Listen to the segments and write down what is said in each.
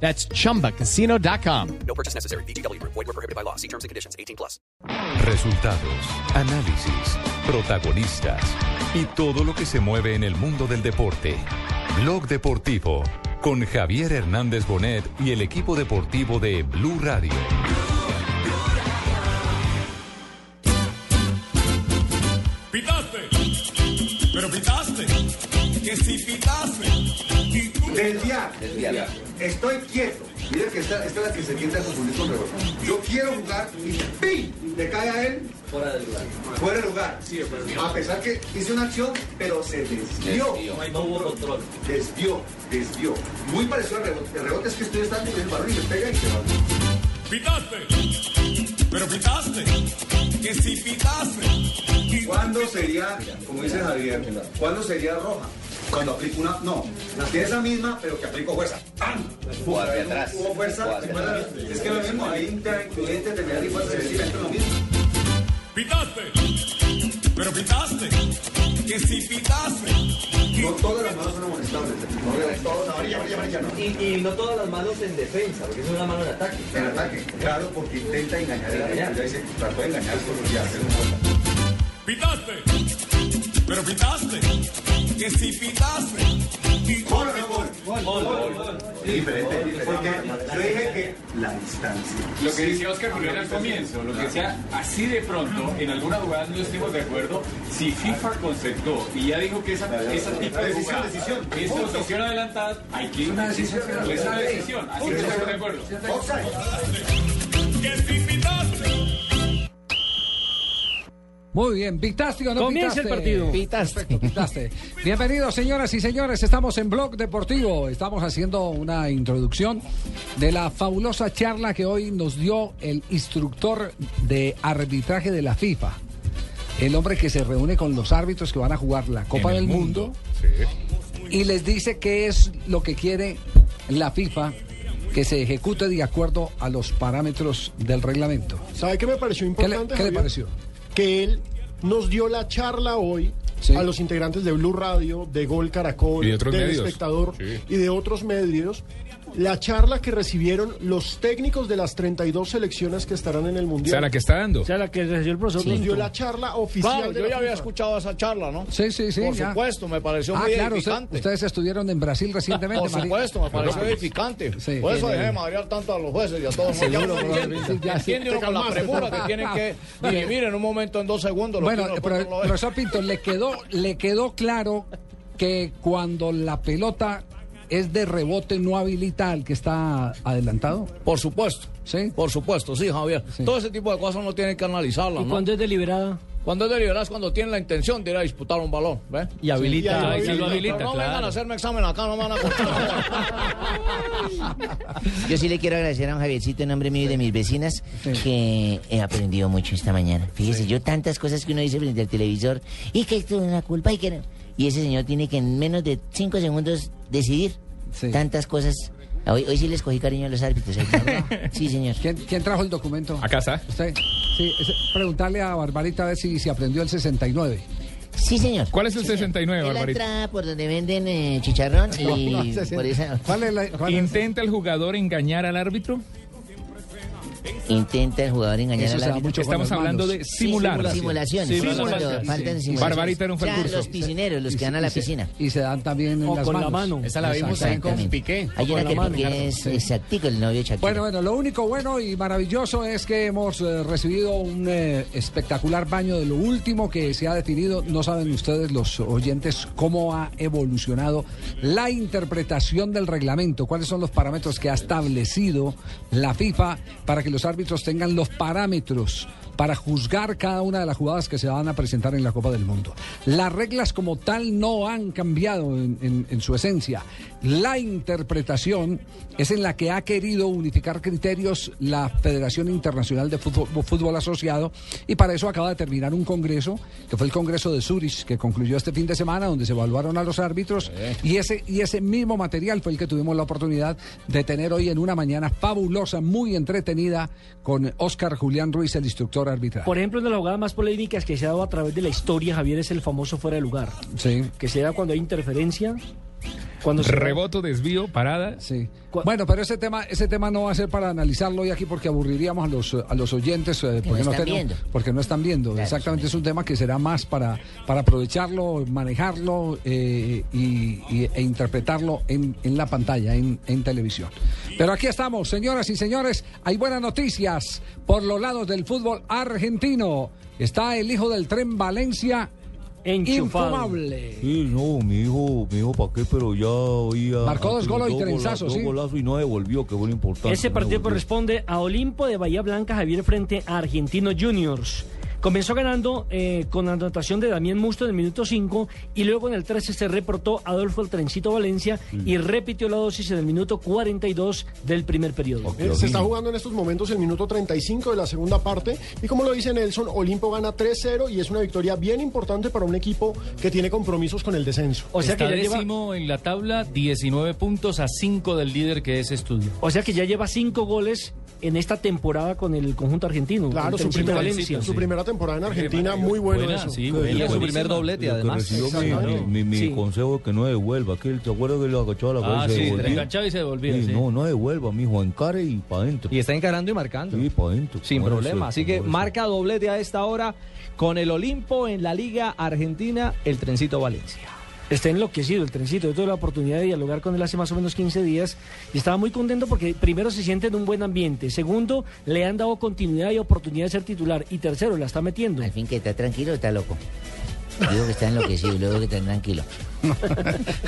That's chumbacasino.com. No purchase necessary. BGW. Void were prohibited by law. See terms and conditions. 18 plus. Resultados, análisis, protagonistas y todo lo que se mueve en el mundo del deporte. Blog Deportivo con Javier Hernández Bonet y el equipo deportivo de Blue Radio. Pitaste, pero pitaste, que si pitaste. Tú Desviar. Estoy quieto. Mira que esta, esta es la que se tienta a confundir con rebote. Yo quiero jugar y ¡pim! Le cae a él. Fuera del lugar. Fuera del lugar. A pesar que hice una acción, pero se desvió. No hubo control. Desvió, desvió. Muy parecido al rebote. El rebote es que estoy estando en el balón y le pega y se va. pitaste, pero pitaste, que si pitaste. ¿Cuándo sería, como dice Javier, cuándo sería roja? Cuando aplico una. No, que esa misma, pero que aplico fuerza. ¡Pam! Hubo atrás. Hubo fuerza. Es que lo mismo, ahí incluyente, terminar y fuerza, es es lo mismo. pitaste, pero pitaste, que si pitaste. No todas las manos son amonestables. No todas, amarilla, amarilla, amarilla, no. Y, y no todas las manos en defensa, porque es una mano en ataque. En ataque, claro, porque intenta engañar al árbitro. Ya dice, trató de engañar por ya hacer un pitaste, pero pitaste, que si pitaste. Y Gol, gol, gol, gol. Diferente, porque yo dije que la distancia. Lo que decía Oscar Julián al comienzo, lo que decía así de pronto, en algunas jugadas no estuvimos de acuerdo, si FIFA conceptó y ya dijo que esa, esa tipo de Decisión, jugada decisión. es posición adelantada, hay que ir a una decisión, es una decisión, así que estamos de acuerdo. Que si pitaste. Muy bien, ¿pitaste o no Comienza el pitaste? partido. Perfecto, pitaste. Bienvenidos, señoras y señores. Estamos en Blog Deportivo. Estamos haciendo una introducción de la fabulosa charla que hoy nos dio el instructor de arbitraje de la FIFA. El hombre que se reúne con los árbitros que van a jugar la Copa del Mundo, y les dice qué es lo que quiere la FIFA que se ejecute de acuerdo a los parámetros del reglamento. ¿Sabe qué me pareció ¿Qué le, importante? qué le Javier? pareció? Que él nos dio la charla hoy Sí. a los integrantes de Blue Radio, de Gol Caracol, de del medios. Espectador Sí. y de otros medios. La charla que recibieron los técnicos de las 32 selecciones que estarán en el Mundial. que está dando. O sea, la que recibió el profesor Nos dio la charla oficial Claro, de yo la ya había escuchado esa charla, ¿no? Sí, sí, sí. Por ya. supuesto, me pareció Ah, muy claro, usted- edificante. ustedes estuvieron en Brasil recientemente. Por supuesto, me pareció edificante. Sí. Por eso Sí, dejé sí. de madrear tanto a los jueces y a todos. Entiende, sí. entiende uno con la premura que tienen que dirimir en un momento, en dos segundos. Bueno, no profesor Pinto, le quedó, le quedó claro que cuando la pelota es de rebote no habilita al que está adelantado. Por supuesto. ¿Sí? Por supuesto, sí, Javier. Sí. Todo ese tipo de cosas uno tiene que analizarlas, ¿Y ¿no? cuando es deliberada? Cuando es deliberado es cuando tiene la intención de ir a disputar un balón, ¿ves? Y habilita. Sí, y lo habilita, Pero no claro. vengan a hacerme examen acá, no me van a contar. Yo sí le quiero agradecer a un Javiercito en nombre mío y de mis vecinas que he aprendido mucho esta mañana. Fíjese, yo tantas cosas que uno dice frente al televisor y que esto es una culpa y que no. Y ese señor tiene que en menos de cinco segundos decidir Sí. tantas cosas. Hoy, hoy sí les cogí cariño a los árbitros. ¿eh? Sí, señor. ¿Quién, quién trajo el documento? Acá está. ¿Usted? Sí, preguntarle a Barbarita a ver si, si aprendió el 69. Sí, señor. ¿Cuál es el 69, Es la Barbarita? entrada por donde venden eh, chicharrón y No, no, por esa ¿Cuál es la- cuál es- ¿Intenta el jugador engañar al árbitro? Intenta el jugador engañar Eso se da árbitro. mucho Estamos hablando de Sí, simular. Sí, faltan sí. simulaciones. Barbarita no al O sea, los piscineros, los que van a la y se- piscina. Y se dan también en O las con la mano. Esa la vimos también con. Piqué. Hay con una la que mano, Piqué es exactico, el novio de Shakira. Bueno, bueno, lo único bueno y maravilloso es que hemos eh, recibido un eh, espectacular baño de lo último que se ha definido. No saben ustedes, los oyentes, cómo ha evolucionado la interpretación del reglamento, cuáles son los parámetros que ha establecido la FIFA para que los árbitros tengan los parámetros para juzgar cada una de las jugadas que se van a presentar en la Copa del Mundo. Las reglas como tal no han cambiado en, en- en su esencia. La interpretación es en la que ha querido unificar criterios la Federación Internacional de Fútbol, Fútbol Asociado y para eso acaba de terminar un congreso, que fue el Congreso de Zurich, que concluyó este fin de semana, donde se evaluaron a los árbitros y ese, y ese mismo material fue el que tuvimos la oportunidad de tener hoy en una mañana fabulosa, muy entretenida, con Oscar Julián Ruiz, el instructor arbitral. Por ejemplo, una de las jugadas más polémicas que se ha dado a través de la historia, Javier, es el famoso fuera de lugar. Sí. Que se da cuando hay interferencia. Cuando se Reboto, desvío, parada. Sí. Bueno, pero ese tema, ese tema no va a ser para analizarlo hoy aquí porque aburriríamos a los, a los oyentes eh, porque, no están tenemos- viendo. porque no están viendo. Exactamente, es un tema que será más para, para aprovecharlo, manejarlo eh, y, y- e interpretarlo en, en la pantalla, en, en televisión. Pero aquí estamos, señoras y señores, hay buenas noticias por los lados del fútbol argentino. Está el hijo del tren Valencia. Enchufado. Infumable. Sí, no, mi hijo, mi hijo, ¿para qué? Pero ya oía. Marcó dos goles y trenzazo, sí. Dos golazos y no devolvió, que fue lo importante. Ese no partido devolvió. corresponde a Olimpo de Bahía Blanca, Javier, frente a Argentino Juniors. Comenzó ganando eh, con anotación de Damián Musto en el minuto 5 y luego en el 13 se reportó Adolfo el Trencito Valencia y repitió la dosis en el minuto 42 del primer periodo. Eh, se está jugando en estos momentos el minuto 35 de la segunda parte y como lo dice Nelson, Olimpo gana 3-0 y es una victoria bien importante para un equipo que tiene compromisos con el descenso. Está décimo en la tabla, 19 puntos a 5 del líder que es Estudio. O sea que ya lleva cinco goles en esta temporada con el conjunto argentino. Claro, su primera, Valencia. su primera temporada en Argentina, muy bueno Buena, eso. sí, buena, que- buenísima. Lo que recibió mi- mi, mi Sí. consejo es que no devuelva. Que ¿Te acuerdas que le agachaba la cabeza? Ah, y se sí, enganchaba y se devolvía. Sí, sí. No, no devuelva, mijo, encare y para adentro. Y está encarando y marcando. Sí, para adentro. Sin problema. sí, Así que marca doblete a esta hora con el Olimpo en la Liga Argentina, el Trencito Valencia. Está enloquecido el trencito. Yo tuve la oportunidad de dialogar con él hace más o menos 15 días y estaba muy contento porque primero se siente en un buen ambiente. Segundo, le han dado continuidad y oportunidad de ser titular. Y tercero, la está metiendo. Al fin que está tranquilo está loco. Digo que está enloquecido, luego que está tranquilo.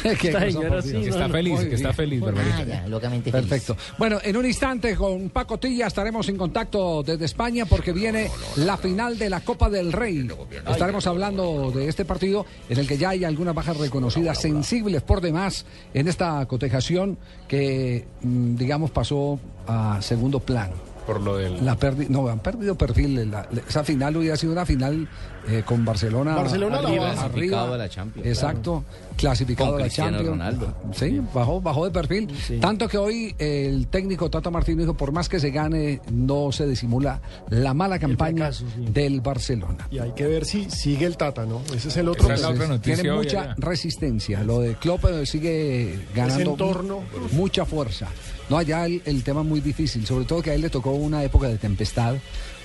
Cosa, señora sí. Que está feliz, que está feliz. Ah, ya, locamente feliz. Perfecto. Bueno, en un instante con Paco Tilla estaremos en contacto desde España porque viene la final de la Copa del Rey. Estaremos hablando de este partido en el que ya hay algunas bajas reconocidas, sensibles por demás en esta cotejación que, mm, digamos, pasó a segundo plano. Por lo del. La perdi- no, han perdido perfil. La- la- esa final hubiera sido una final eh, con Barcelona, Barcelona la arriba, arriba. a la Champions, Exacto, clasificado Con a la Cristiano Champions. Ronaldo. Sí, bajó, bajó de perfil. Tanto que hoy el técnico Tata Martino dijo, por más que se gane, no se disimula la mala campaña fracaso, sí. del Barcelona. Y hay que ver si sigue el Tata, ¿no? Ese es el otro. Es Tiene mucha allá. resistencia. Lo de Klopp eh, sigue ganando entorno. mucha fuerza. No, allá el, el tema es muy difícil, sobre todo que a él le tocó una época de tempestad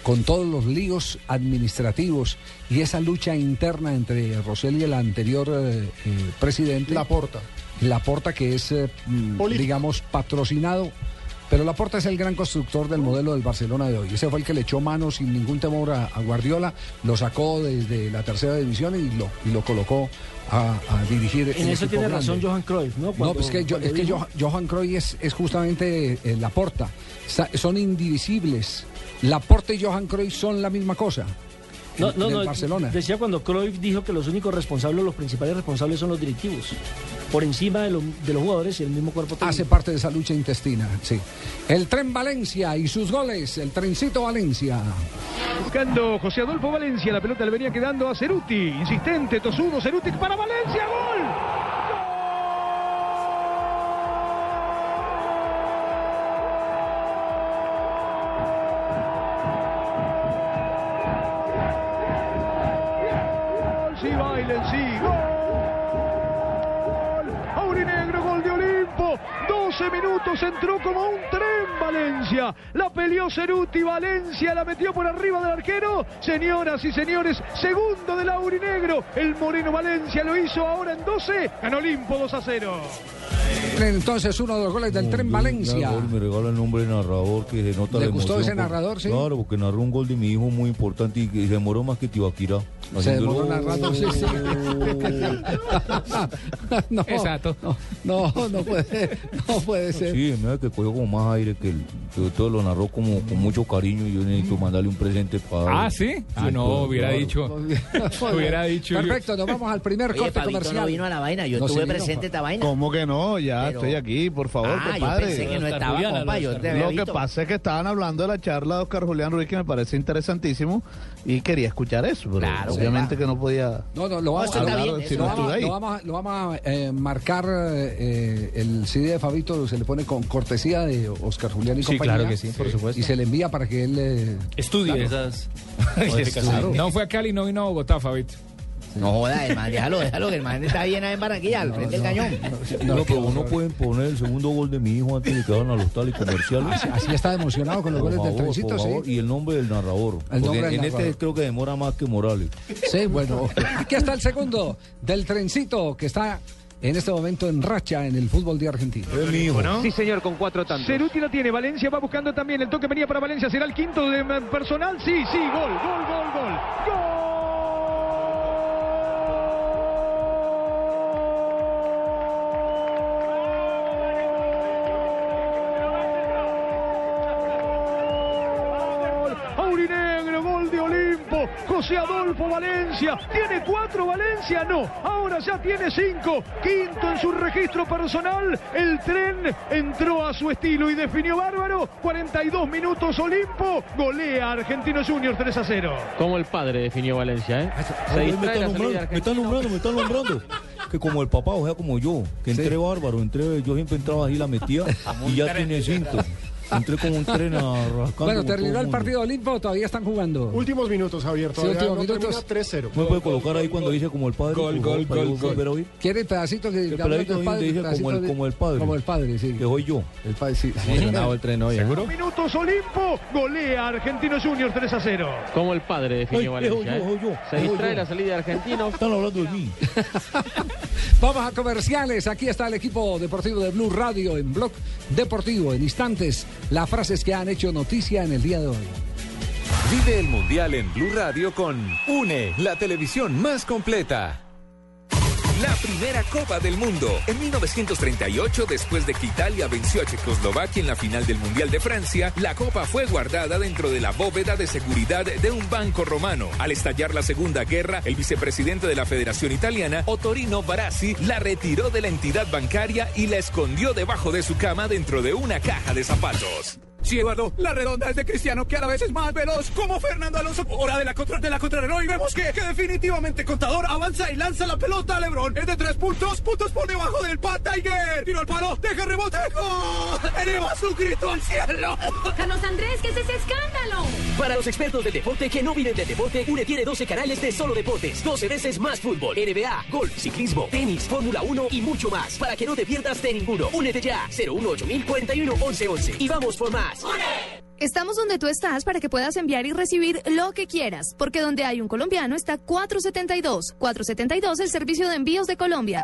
con todos los líos administrativos y esa lucha interna entre Rosell y el anterior eh, eh, presidente. Laporta. Laporta que es, eh, mm, digamos, patrocinado. Pero Laporta es el gran constructor del modelo del Barcelona de hoy. Ese fue el que le echó mano sin ningún temor a, a Guardiola, lo sacó desde la tercera división y lo, y lo colocó a, a dirigir. En eso equipo tiene grande. razón Johan Cruyff, ¿no? No, pues que, yo- es que Johan, Johan Cruyff es, es justamente eh, Laporta. Sa- son indivisibles. Laporta y Johan Cruyff son la misma cosa. No, en- no, en el no, Barcelona. decía cuando Cruyff dijo que los únicos responsables, los principales responsables son los directivos. Por encima de, lo- de los jugadores y el mismo cuerpo técnico. Hace parte de esa lucha intestina, sí. El tren Valencia y sus goles, el trencito Valencia. Buscando José Adolfo Valencia, la pelota le venía quedando a Ceruti. Insistente, tosudo, Ceruti para Valencia, gol. 12 minutos entró como un tren Valencia. La peleó Ceruti, Valencia la metió por arriba del arquero. Señoras y señores, segundo del Aurinegro. El Moreno Valencia lo hizo ahora en 12. Ganó Olimpo 2 a 0. Entonces, uno de los goles del Tren Valencia. Me regala el nombre de narrador que se nota ¿Le la gustó ese por- narrador, sí? Claro, porque narró un gol de mi hijo muy importante y que se demoró más que Tibaquira. Se demoró narrando, sí, sí. no, Exacto. No, no, no puede, no puede ser. Sí, mira que cogió como más aire que el, que todo lo narró como con mucho cariño y yo necesito mandarle un presente para Ah, ¿sí? Ah, no, hubiera dicho. Hubiera dicho. Perfecto, nos vamos al primer Oye, corte Fabito comercial. no vino a la vaina, yo No, tuve sí vino, presente esta vaina. ¿Cómo que no? Ya Pero- estoy aquí, por favor, Ah, yo compadre. pensé que no Oscar estaba, Julián, compa, yo te había Lo que visto. pasa es que estaban hablando de la charla de Oscar Julián Ruiz que me parece interesantísimo y quería escuchar eso, pero Claro, obviamente compa. que no podía No, no, lo vamos, está lo- bien, eso no vamos- estuve ahí. lo vamos a- lo vamos a eh, marcar eh, el CD de Fabito, se le pone con cortesía de Oscar Julián y Sí, compañía. claro que sí, por supuesto. Y se le envía para que él... eh, Estudie Claro. esas Claro. No fue a Cali, no vino a Bogotá, Fabito. No joda, el man, déjalo, déjalo, que el man está bien ahí en Barranquilla, al frente del cañón. No, pero uno pueden poner el segundo gol de mi hijo antes de que hagan a los tales comerciales. así, así está emocionado con los Por goles del trencito, sí. Y el nombre del narrador. El porque nombre del en narrador. este creo que demora más que Morales. Sí, bueno. Aquí está el segundo del trencito que está en este momento en racha en el fútbol de Argentina. Es mi hijo. Sí, señor, con cuatro tantos. Ceruti la tiene, Valencia va buscando también. El toque venía para Valencia, será el quinto de eh, personal. Sí, sí, gol, gol, gol, gol. ¡Gol! José Adolfo Valencia. ¿Tiene cuatro Valencia? No. Ahora ya tiene cinco. Quinto en su registro personal. El tren entró a su estilo y definió bárbaro. 42 minutos Olimpo. Golea a Argentinos Juniors 3 a 0. Como el padre definió Valencia, ¿eh? Se Ay, me salida nombrando, me están nombrando, me están nombrando. Que como el papá, o sea, como yo, que entré bárbaro, entré, yo siempre entraba ahí, la metía y ya tiene cinto. Entré como un tren a. Bueno, terminó el partido Olimpo, o todavía están jugando. Últimos minutos, Javier. Sí, Todavía últimos no minutos. termina 3-0. ¿Me puede colocar ahí cuando dice como el padre? Gol, gol, gol, gol. ¿Quiere pedacito que El del padre, dice pedacito como el, de- como el padre. Como el padre, sí. Que soy yo. El padre, sí. sí. Emocionado el tren hoy. ¿eh? ¿Seguro? Minutos Olimpo. Golea Argentinos Juniors 3 a 0. Como el padre definió Ay, Valencia, ¿eh? Se distrae yo. la salida de Argentinos. Están hablando de mí. Vamos a comerciales. Aquí está el equipo deportivo de Blue Radio en Blog Deportivo. En instantes, las frases que han hecho noticia en el día de hoy. Vive el Mundial en Blue Radio con UNE, la televisión más completa. La primera Copa del Mundo. En 1938, después de que Italia venció a Checoslovaquia en la final del Mundial de Francia, la copa fue guardada dentro de la bóveda de seguridad de un banco romano. Al estallar la Segunda Guerra, el vicepresidente de la Federación Italiana, Ottorino Barassi, la retiró de la entidad bancaria y la escondió debajo de su cama dentro de una caja de zapatos. Sí, Eduardo, la redonda es de Cristiano, que a la vez es más veloz, como Fernando Alonso. Hora de la, contra, de la contrarreloj y vemos que, que definitivamente Contador avanza y lanza la pelota a Lebron. Es de tres puntos, puntos por debajo del Pat Tiger. Tiro al palo, deja rebote, ¡gol! Eleva su grito al cielo. Carlos Andrés, ¿qué es ese escándalo? Para los expertos del deporte que no viven del deporte, UNE tiene 12 canales de solo deportes, 12 veces más fútbol, NBA, golf, ciclismo, tenis, Fórmula 1 y mucho más. Para que no te pierdas de ninguno. Únete ya, 018 41 11 11 y vamos por más. Estamos donde tú estás para que puedas enviar y recibir lo que quieras, porque donde hay un colombiano está 472. 472, el servicio de envíos de Colombia.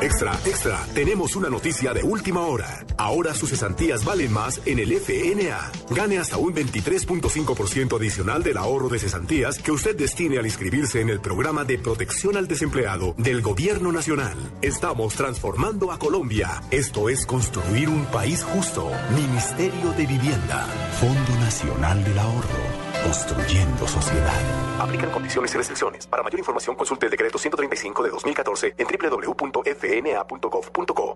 Extra, extra, tenemos una noticia de última hora. Ahora sus cesantías valen más en el FNA. Gane hasta un 23.5% adicional del ahorro de cesantías que usted destine al inscribirse en el programa de protección al desempleado del Gobierno Nacional. Estamos transformando a Colombia. Esto es construir un país justo. Ministerio de Vivienda. Fondo Nacional del Ahorro. Construyendo sociedad. Aplican condiciones y restricciones. Para mayor información consulte el decreto 135 de 2014 en www.fna.gov.co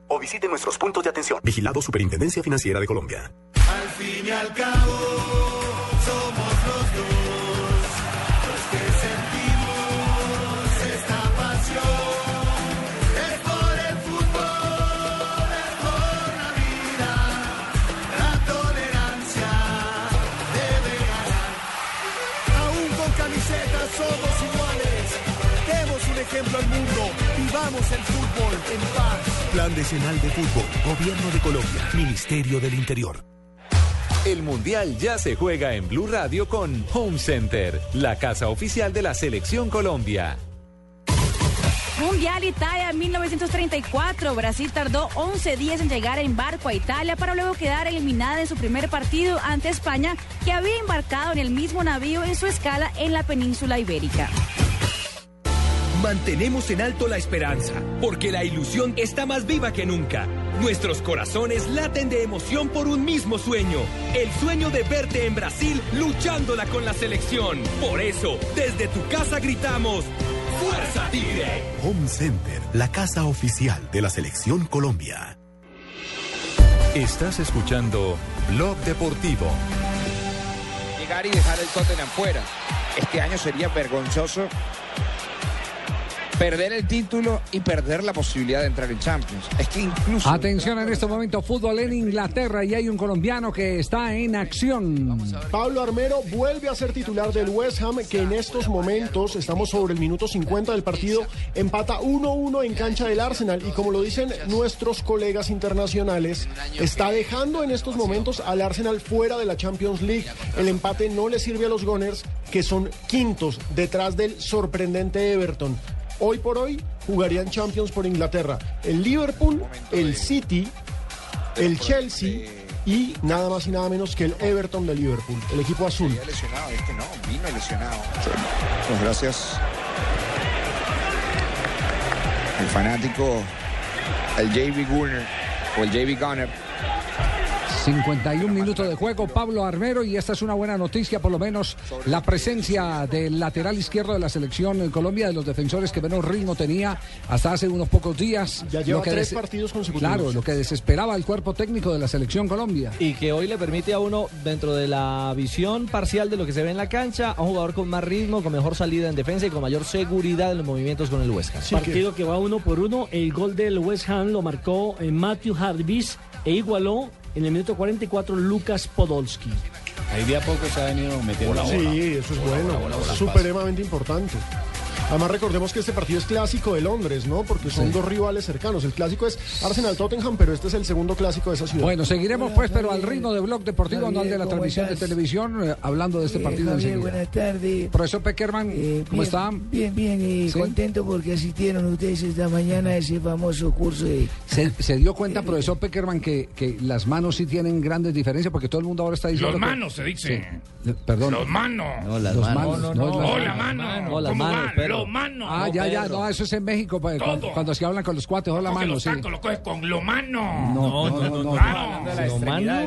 o visite nuestros puntos de atención. Vigilado Superintendencia Financiera de Colombia. Al fin y al cabo, El fútbol en paz. Plan Decenal de Fútbol, Gobierno de Colombia, Ministerio del Interior. El Mundial ya se juega en Blue Radio con Home Center, la casa oficial de la Selección Colombia. Mundial Italia 1934. Brasil tardó 11 días en llegar en barco a Italia para luego quedar eliminada en su primer partido ante España, que había embarcado en el mismo navío en su escala en la península ibérica. Mantenemos en alto la esperanza, porque la ilusión está más viva que nunca. Nuestros corazones laten de emoción por un mismo sueño, el sueño de verte en Brasil luchándola con la selección. Por eso, desde tu casa gritamos, ¡Fuerza Tigre! Home Center, la casa oficial de la Selección Colombia. Estás escuchando Blog Deportivo. Llegar y dejar el Tottenham fuera. Este año sería vergonzoso perder el título y perder la posibilidad de entrar en Champions. Es que incluso... Atención en este momento, fútbol en Inglaterra y hay un colombiano que está en acción. Pablo Armero vuelve a ser titular del West Ham, que en estos momentos, estamos sobre el minuto 50 del partido, empata 1-1 en cancha del Arsenal. Y como lo dicen nuestros colegas internacionales, está dejando en estos momentos al Arsenal fuera de la Champions League. El empate no le sirve a los Gunners, que son quintos detrás del sorprendente Everton. Hoy por hoy jugarían Champions por Inglaterra. El Liverpool, el City, el Chelsea y nada más y nada menos que el Everton de Liverpool, el equipo azul. Lesionado, es que no, vino lesionado. Pues gracias. El fanático, el JB Gunner o el JB Gunner. 51 minutos de juego, Pablo Armero, y esta es una buena noticia, por lo menos la presencia del lateral izquierdo de la selección en Colombia, de los defensores que menos ritmo tenía hasta hace unos pocos días. Ya lleva Lo que tres des- partidos consecutivos. Claro, lo que desesperaba el cuerpo técnico de la selección Colombia. Y que hoy le permite a uno, dentro de la visión parcial de lo que se ve en la cancha, a un jugador con más ritmo, con mejor salida en defensa y con mayor seguridad en los movimientos con el Huesca. Partido que... va uno por uno. El gol del West Ham lo marcó eh, Matthew Hardbis e igualó en el minuto 44 Lucas Podolski. Ahí de a poco se ha venido metiendo. Sí, eso es bueno, supremamente importante. Además recordemos que este partido es clásico de Londres, ¿no? Porque son Sí. dos rivales cercanos. El clásico es Arsenal-Tottenham, pero este es el segundo clásico de esa ciudad. Bueno, seguiremos pues, pero al ritmo de Blog Deportivo, no al de la transmisión de televisión, eh, hablando de este partido Javier, enseguida. buenas tardes. Profesor Peckerman, ¿cómo bien, está? Bien, bien, y ¿Sí? contento porque asistieron ustedes esta mañana a ese famoso curso de... ¿Se, se dio cuenta, profesor Peckerman, que, que las manos sí tienen grandes diferencias? Porque todo el mundo ahora está diciendo. Los que- manos se dice. Sí. Perdón. Los manos. No, las Los manos. manos, no, No, las- la mano. Manos. Ah, ya, ya, no, eso es en México, pa- cuando, cuando se hablan con los cuates, o la mano, los sí. tacos, lo coges con lo mano. No, no, no, no. Claro.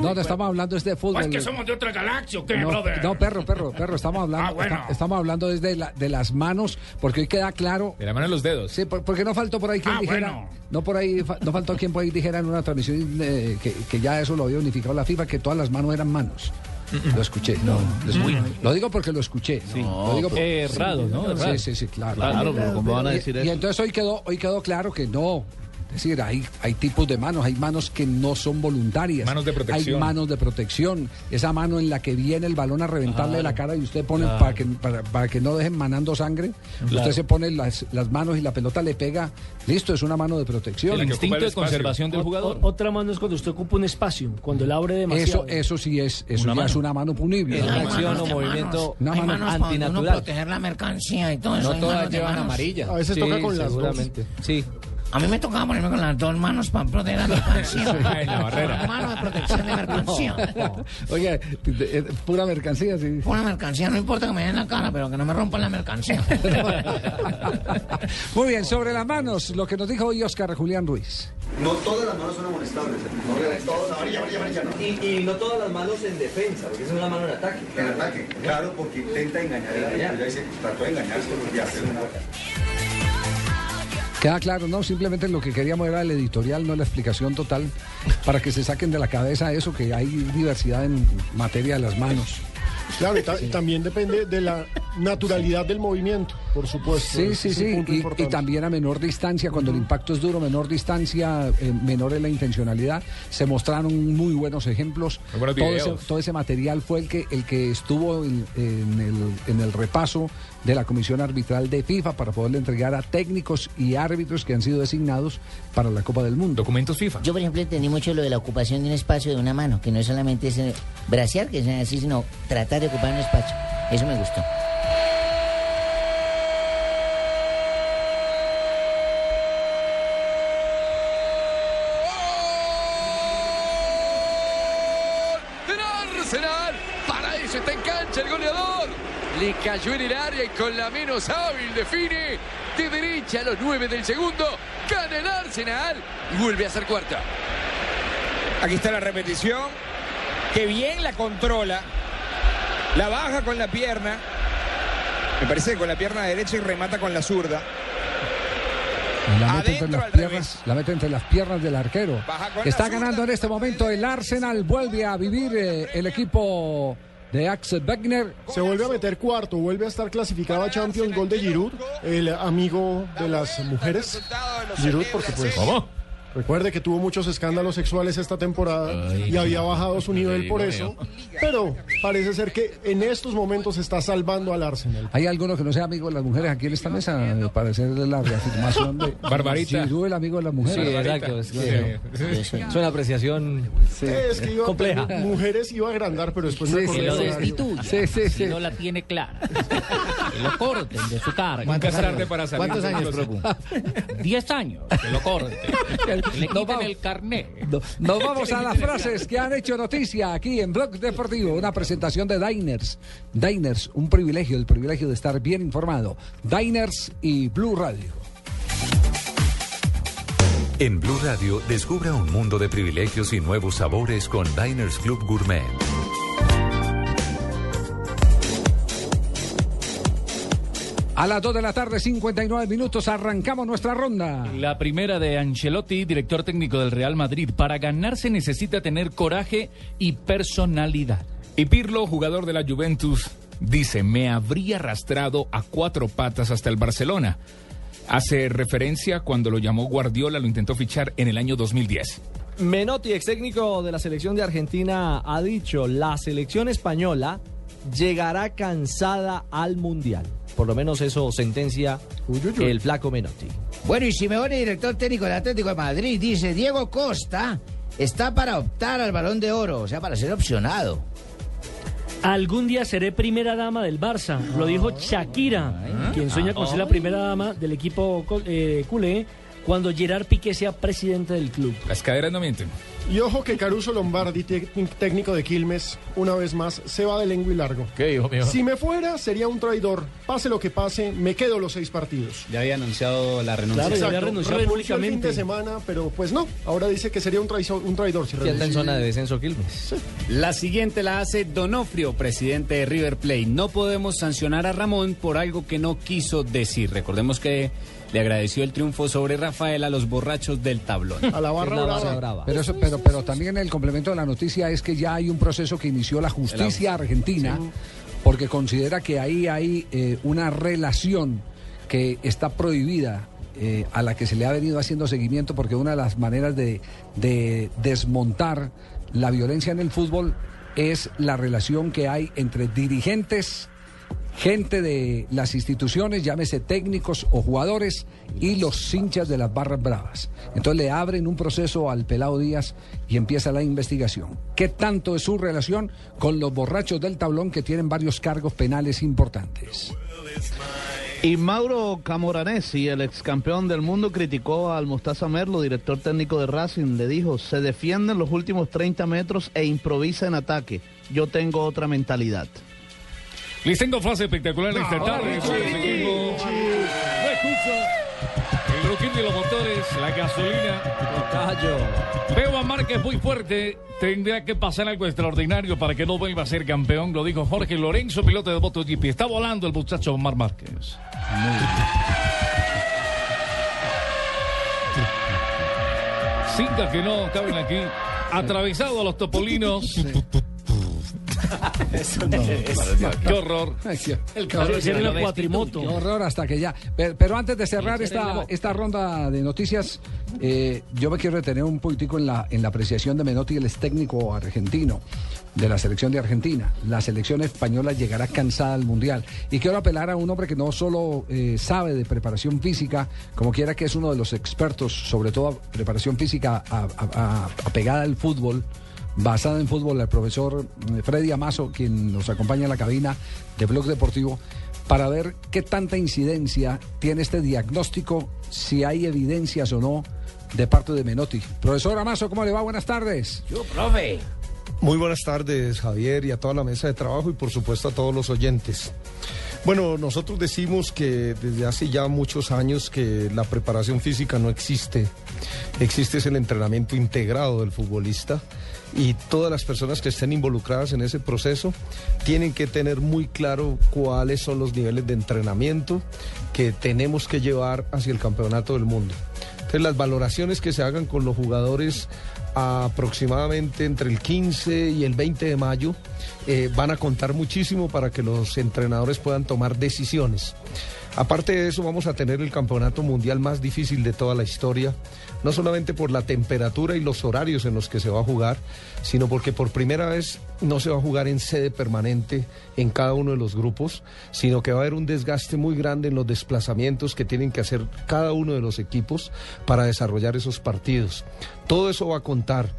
No, no, estamos hablando desde ¿O fútbol. es que somos de otra galaxia o qué, No, brother? no, perro, perro, perro, estamos hablando, Ah, bueno. esta- estamos hablando desde la- de las manos, porque hoy queda claro. De la mano de los dedos. Sí, por- porque no faltó por ahí quien Ah, dijera, bueno. no por ahí, no faltó quien por ahí dijera en una transmisión eh, que, que ya eso lo había unificado la FIFA, que todas las manos eran manos. Lo escuché, no, lo, escuché. lo digo porque lo escuché. no, lo digo errado, ¿no? Sí, sí, sí, claro. Claro, pero ¿cómo van a Y- decir y, eso? entonces hoy quedó, hoy quedó claro que no. Es decir, hay, hay tipos de manos, hay manos que no son voluntarias. Manos de protección. Hay manos de protección. Esa mano en la que viene el balón a reventarle Claro. la cara y usted pone Claro. para, que, para, para que no dejen manando sangre. Claro. Usted se pone las, las manos y la pelota le pega. Listo, es una mano de protección. El instinto de conservación del jugador. o- otra mano es cuando usted ocupa un espacio, cuando él abre demasiado. Eso, eso sí es, eso Una ya es una mano punible. Es Una acción o movimiento Una mano manos para uno antinatural. proteger la mercancía y todo eso. No todas manos llevan manos. amarilla. A veces Sí, toca con las dos. seguramente. Sí. A mí me tocaba ponerme con las dos manos para proteger la mercancía. En la barrera. Mano de protección de mercancía. Oye, eh, pura mercancía, sí. Una mercancía, no importa que me den la cara, pero que no me rompan la mercancía. Muy bien, sobre las manos, lo que nos dijo hoy Oscar Julián Ruiz. No todas las manos son amonestables. Y, y no todas las manos en defensa, porque es una mano en ataque. En ataque, claro, porque intenta engañar. Ya dice, trató de engañarse y hacer una Queda claro, ¿no? Simplemente lo que queríamos era el editorial, no la explicación total, para que se saquen de la cabeza eso, que hay diversidad en materia de las manos. Claro, y, ta- y también depende de la naturalidad del movimiento. por supuesto. Sí, sí, sí. Y, también a menor distancia, cuando el impacto es duro, menor distancia, eh, menor es la intencionalidad. Se mostraron muy buenos ejemplos. buenos todo, ese, videos. todo ese material fue el que, el que estuvo en, en el, en el repaso de la Comisión Arbitral de FIFA para poderle entregar a técnicos y árbitros que han sido designados para la Copa del Mundo. Documentos FIFA. Yo, por ejemplo, entendí mucho lo de la ocupación de un espacio de una mano, que no es solamente ese bracear, que sea así, sino tratar de ocupar un espacio. Eso me gustó. del Arsenal. Para eso está en cancha el goleador. Le cayó en el área y con la menos hábil define de derecha a los nueve del segundo. Gana el Arsenal y vuelve a ser cuarta. Aquí está la repetición. Que bien la controla. La baja con la pierna. Me parece que con la pierna derecha y remata con la zurda. La mete, entre las piernas, la mete entre las piernas del arquero. Está ganando en este momento el Arsenal. Vuelve a vivir eh, el equipo de Axel Wegner. Se vuelve a meter cuarto, vuelve a estar clasificado a Champions, gol de Giroud, el amigo de las mujeres. Giroud, porque pues... Recuerde que tuvo muchos escándalos sexuales esta temporada y había bajado su nivel por eso. Pero parece ser que en estos momentos está salvando al Arsenal. ¿Hay alguno que no sea amigo de las mujeres aquí en esta mesa? Para hacer la reafirmación de. Barbarita. Giroud, el amigo de las mujeres. Sí, exacto. Es, que- es una apreciación Es que iba compleja. mujeres iba a agrandar, pero después me Sí, sí, lo. Sí, sí, sí. Si no la tiene clara. Que lo corten de su para salir. ¿Cuántos años? Diez años. Que lo corten. Le vamos. el carnet. No- Nos vamos a las frases que han hecho noticia aquí en Blog Deportivo. Una presentación de Diners. Diners, un privilegio, el privilegio de estar bien informado. Diners y Blue Radio. En Blue Radio, descubra un mundo de privilegios y nuevos sabores con Diners Club Gourmet. A las 2 de la tarde, 59 minutos, arrancamos nuestra ronda. La primera de Ancelotti, director técnico del Real Madrid. Para ganar se necesita tener coraje y personalidad. Y Pirlo, jugador de la Juventus, dice, me habría arrastrado a cuatro patas hasta el Barcelona. Hace referencia cuando lo llamó Guardiola, lo intentó fichar en el año 2010. Menotti, ex técnico de la selección de Argentina, ha dicho, la selección española llegará cansada al Mundial. Por lo menos eso sentencia el flaco Menotti. Bueno, y Simeone, director técnico del Atlético de Madrid, dice, Diego Costa está para optar al Balón de Oro, o sea, para ser opcionado. Algún día seré primera dama del Barça, lo dijo Shakira, quien sueña con ser la primera dama del equipo eh, culé cuando Gerard Piqué sea presidente del club. Las caderas no mienten. Y ojo que Caruso Lombardi, técnico de Quilmes, una vez más se va de lengua y largo. ¿Qué hijo mío? Si me fuera, sería un traidor. Pase lo que pase, me quedo los seis partidos. Ya había anunciado la renuncia. Claro, ya había renunciado Renunció el fin públicamente. de semana, pero pues no. Ahora dice que sería un, traizo- un traidor. Si Ya está en zona de descenso Quilmes. La siguiente la hace Donofrio, presidente de River Plate. No podemos sancionar a Ramón por algo que no quiso decir. Recordemos que le agradeció el triunfo sobre Rafael a los borrachos del tablón. A la barra La brava. barra brava. Pero, eso, pero, pero también el complemento de la noticia es que ya hay un proceso que inició la justicia argentina porque considera que ahí hay eh, una relación que está prohibida eh, a la que se le ha venido haciendo seguimiento porque una de las maneras de, de desmontar la violencia en el fútbol es la relación que hay entre dirigentes gente de las instituciones, llámese técnicos o jugadores, y los hinchas de las barras bravas. Entonces le abren un proceso al Pelado Díaz y empieza la investigación. ¿Qué tanto es su relación con los borrachos del tablón que tienen varios cargos penales importantes? Y Mauro Camoranesi, el ex campeón del mundo, criticó al Mostaza Merlo, director técnico de Racing. Le dijo, se defiende en los últimos 30 metros e improvisa en ataque. Yo tengo otra mentalidad. Les tengo frase espectacular esta tarde. El roquín de los motores, la gasolina. Veo a Márquez muy fuerte. Tendrá que pasar algo extraordinario para que no vuelva a ser campeón. Lo dijo Jorge Lorenzo, piloto de MotoGP. Está volando el muchacho Omar Márquez. Cintas que no caben aquí. Atravesado a los topolinos. Qué horror. El caballo Ese era el cuatrimoto. Qué horror hasta que ya. Pero, pero antes de cerrar esta, esta ronda de noticias, eh, yo me quiero detener un poquitico en la, en la apreciación de Menotti, el ex técnico argentino de la selección de Argentina. La selección española llegará cansada al Mundial. Y quiero apelar a un hombre que no solo eh, sabe de preparación física, como quiera que es uno de los expertos, sobre todo preparación física a- a- a- apegada al fútbol, basada en fútbol, el profesor eh, Freddy Amazo, quien nos acompaña en la cabina de Blog Deportivo, para ver qué tanta incidencia tiene este diagnóstico, si hay evidencias o no de parte de Menotti. Profesor Amazo, ¿cómo le va? Buenas tardes. Yo, profe. Muy buenas tardes, Javier, y a toda la mesa de trabajo y por supuesto a todos los oyentes. Bueno, nosotros decimos que desde hace ya muchos años que la preparación física no existe. Existe el entrenamiento integrado del futbolista y todas las personas que estén involucradas en ese proceso tienen que tener muy claro cuáles son los niveles de entrenamiento que tenemos que llevar hacia el campeonato del mundo. Entonces las valoraciones que se hagan con los jugadores aproximadamente entre el 15 y el 20 de mayo eh, van a contar muchísimo para que los entrenadores puedan tomar decisiones. Aparte de eso, vamos a tener el campeonato mundial más difícil de toda la historia, no solamente por la temperatura y los horarios en los que se va a jugar, sino porque por primera vez no se va a jugar en sede permanente en cada uno de los grupos, sino que va a haber un desgaste muy grande en los desplazamientos que tienen que hacer cada uno de los equipos para desarrollar esos partidos. Todo eso va a contar.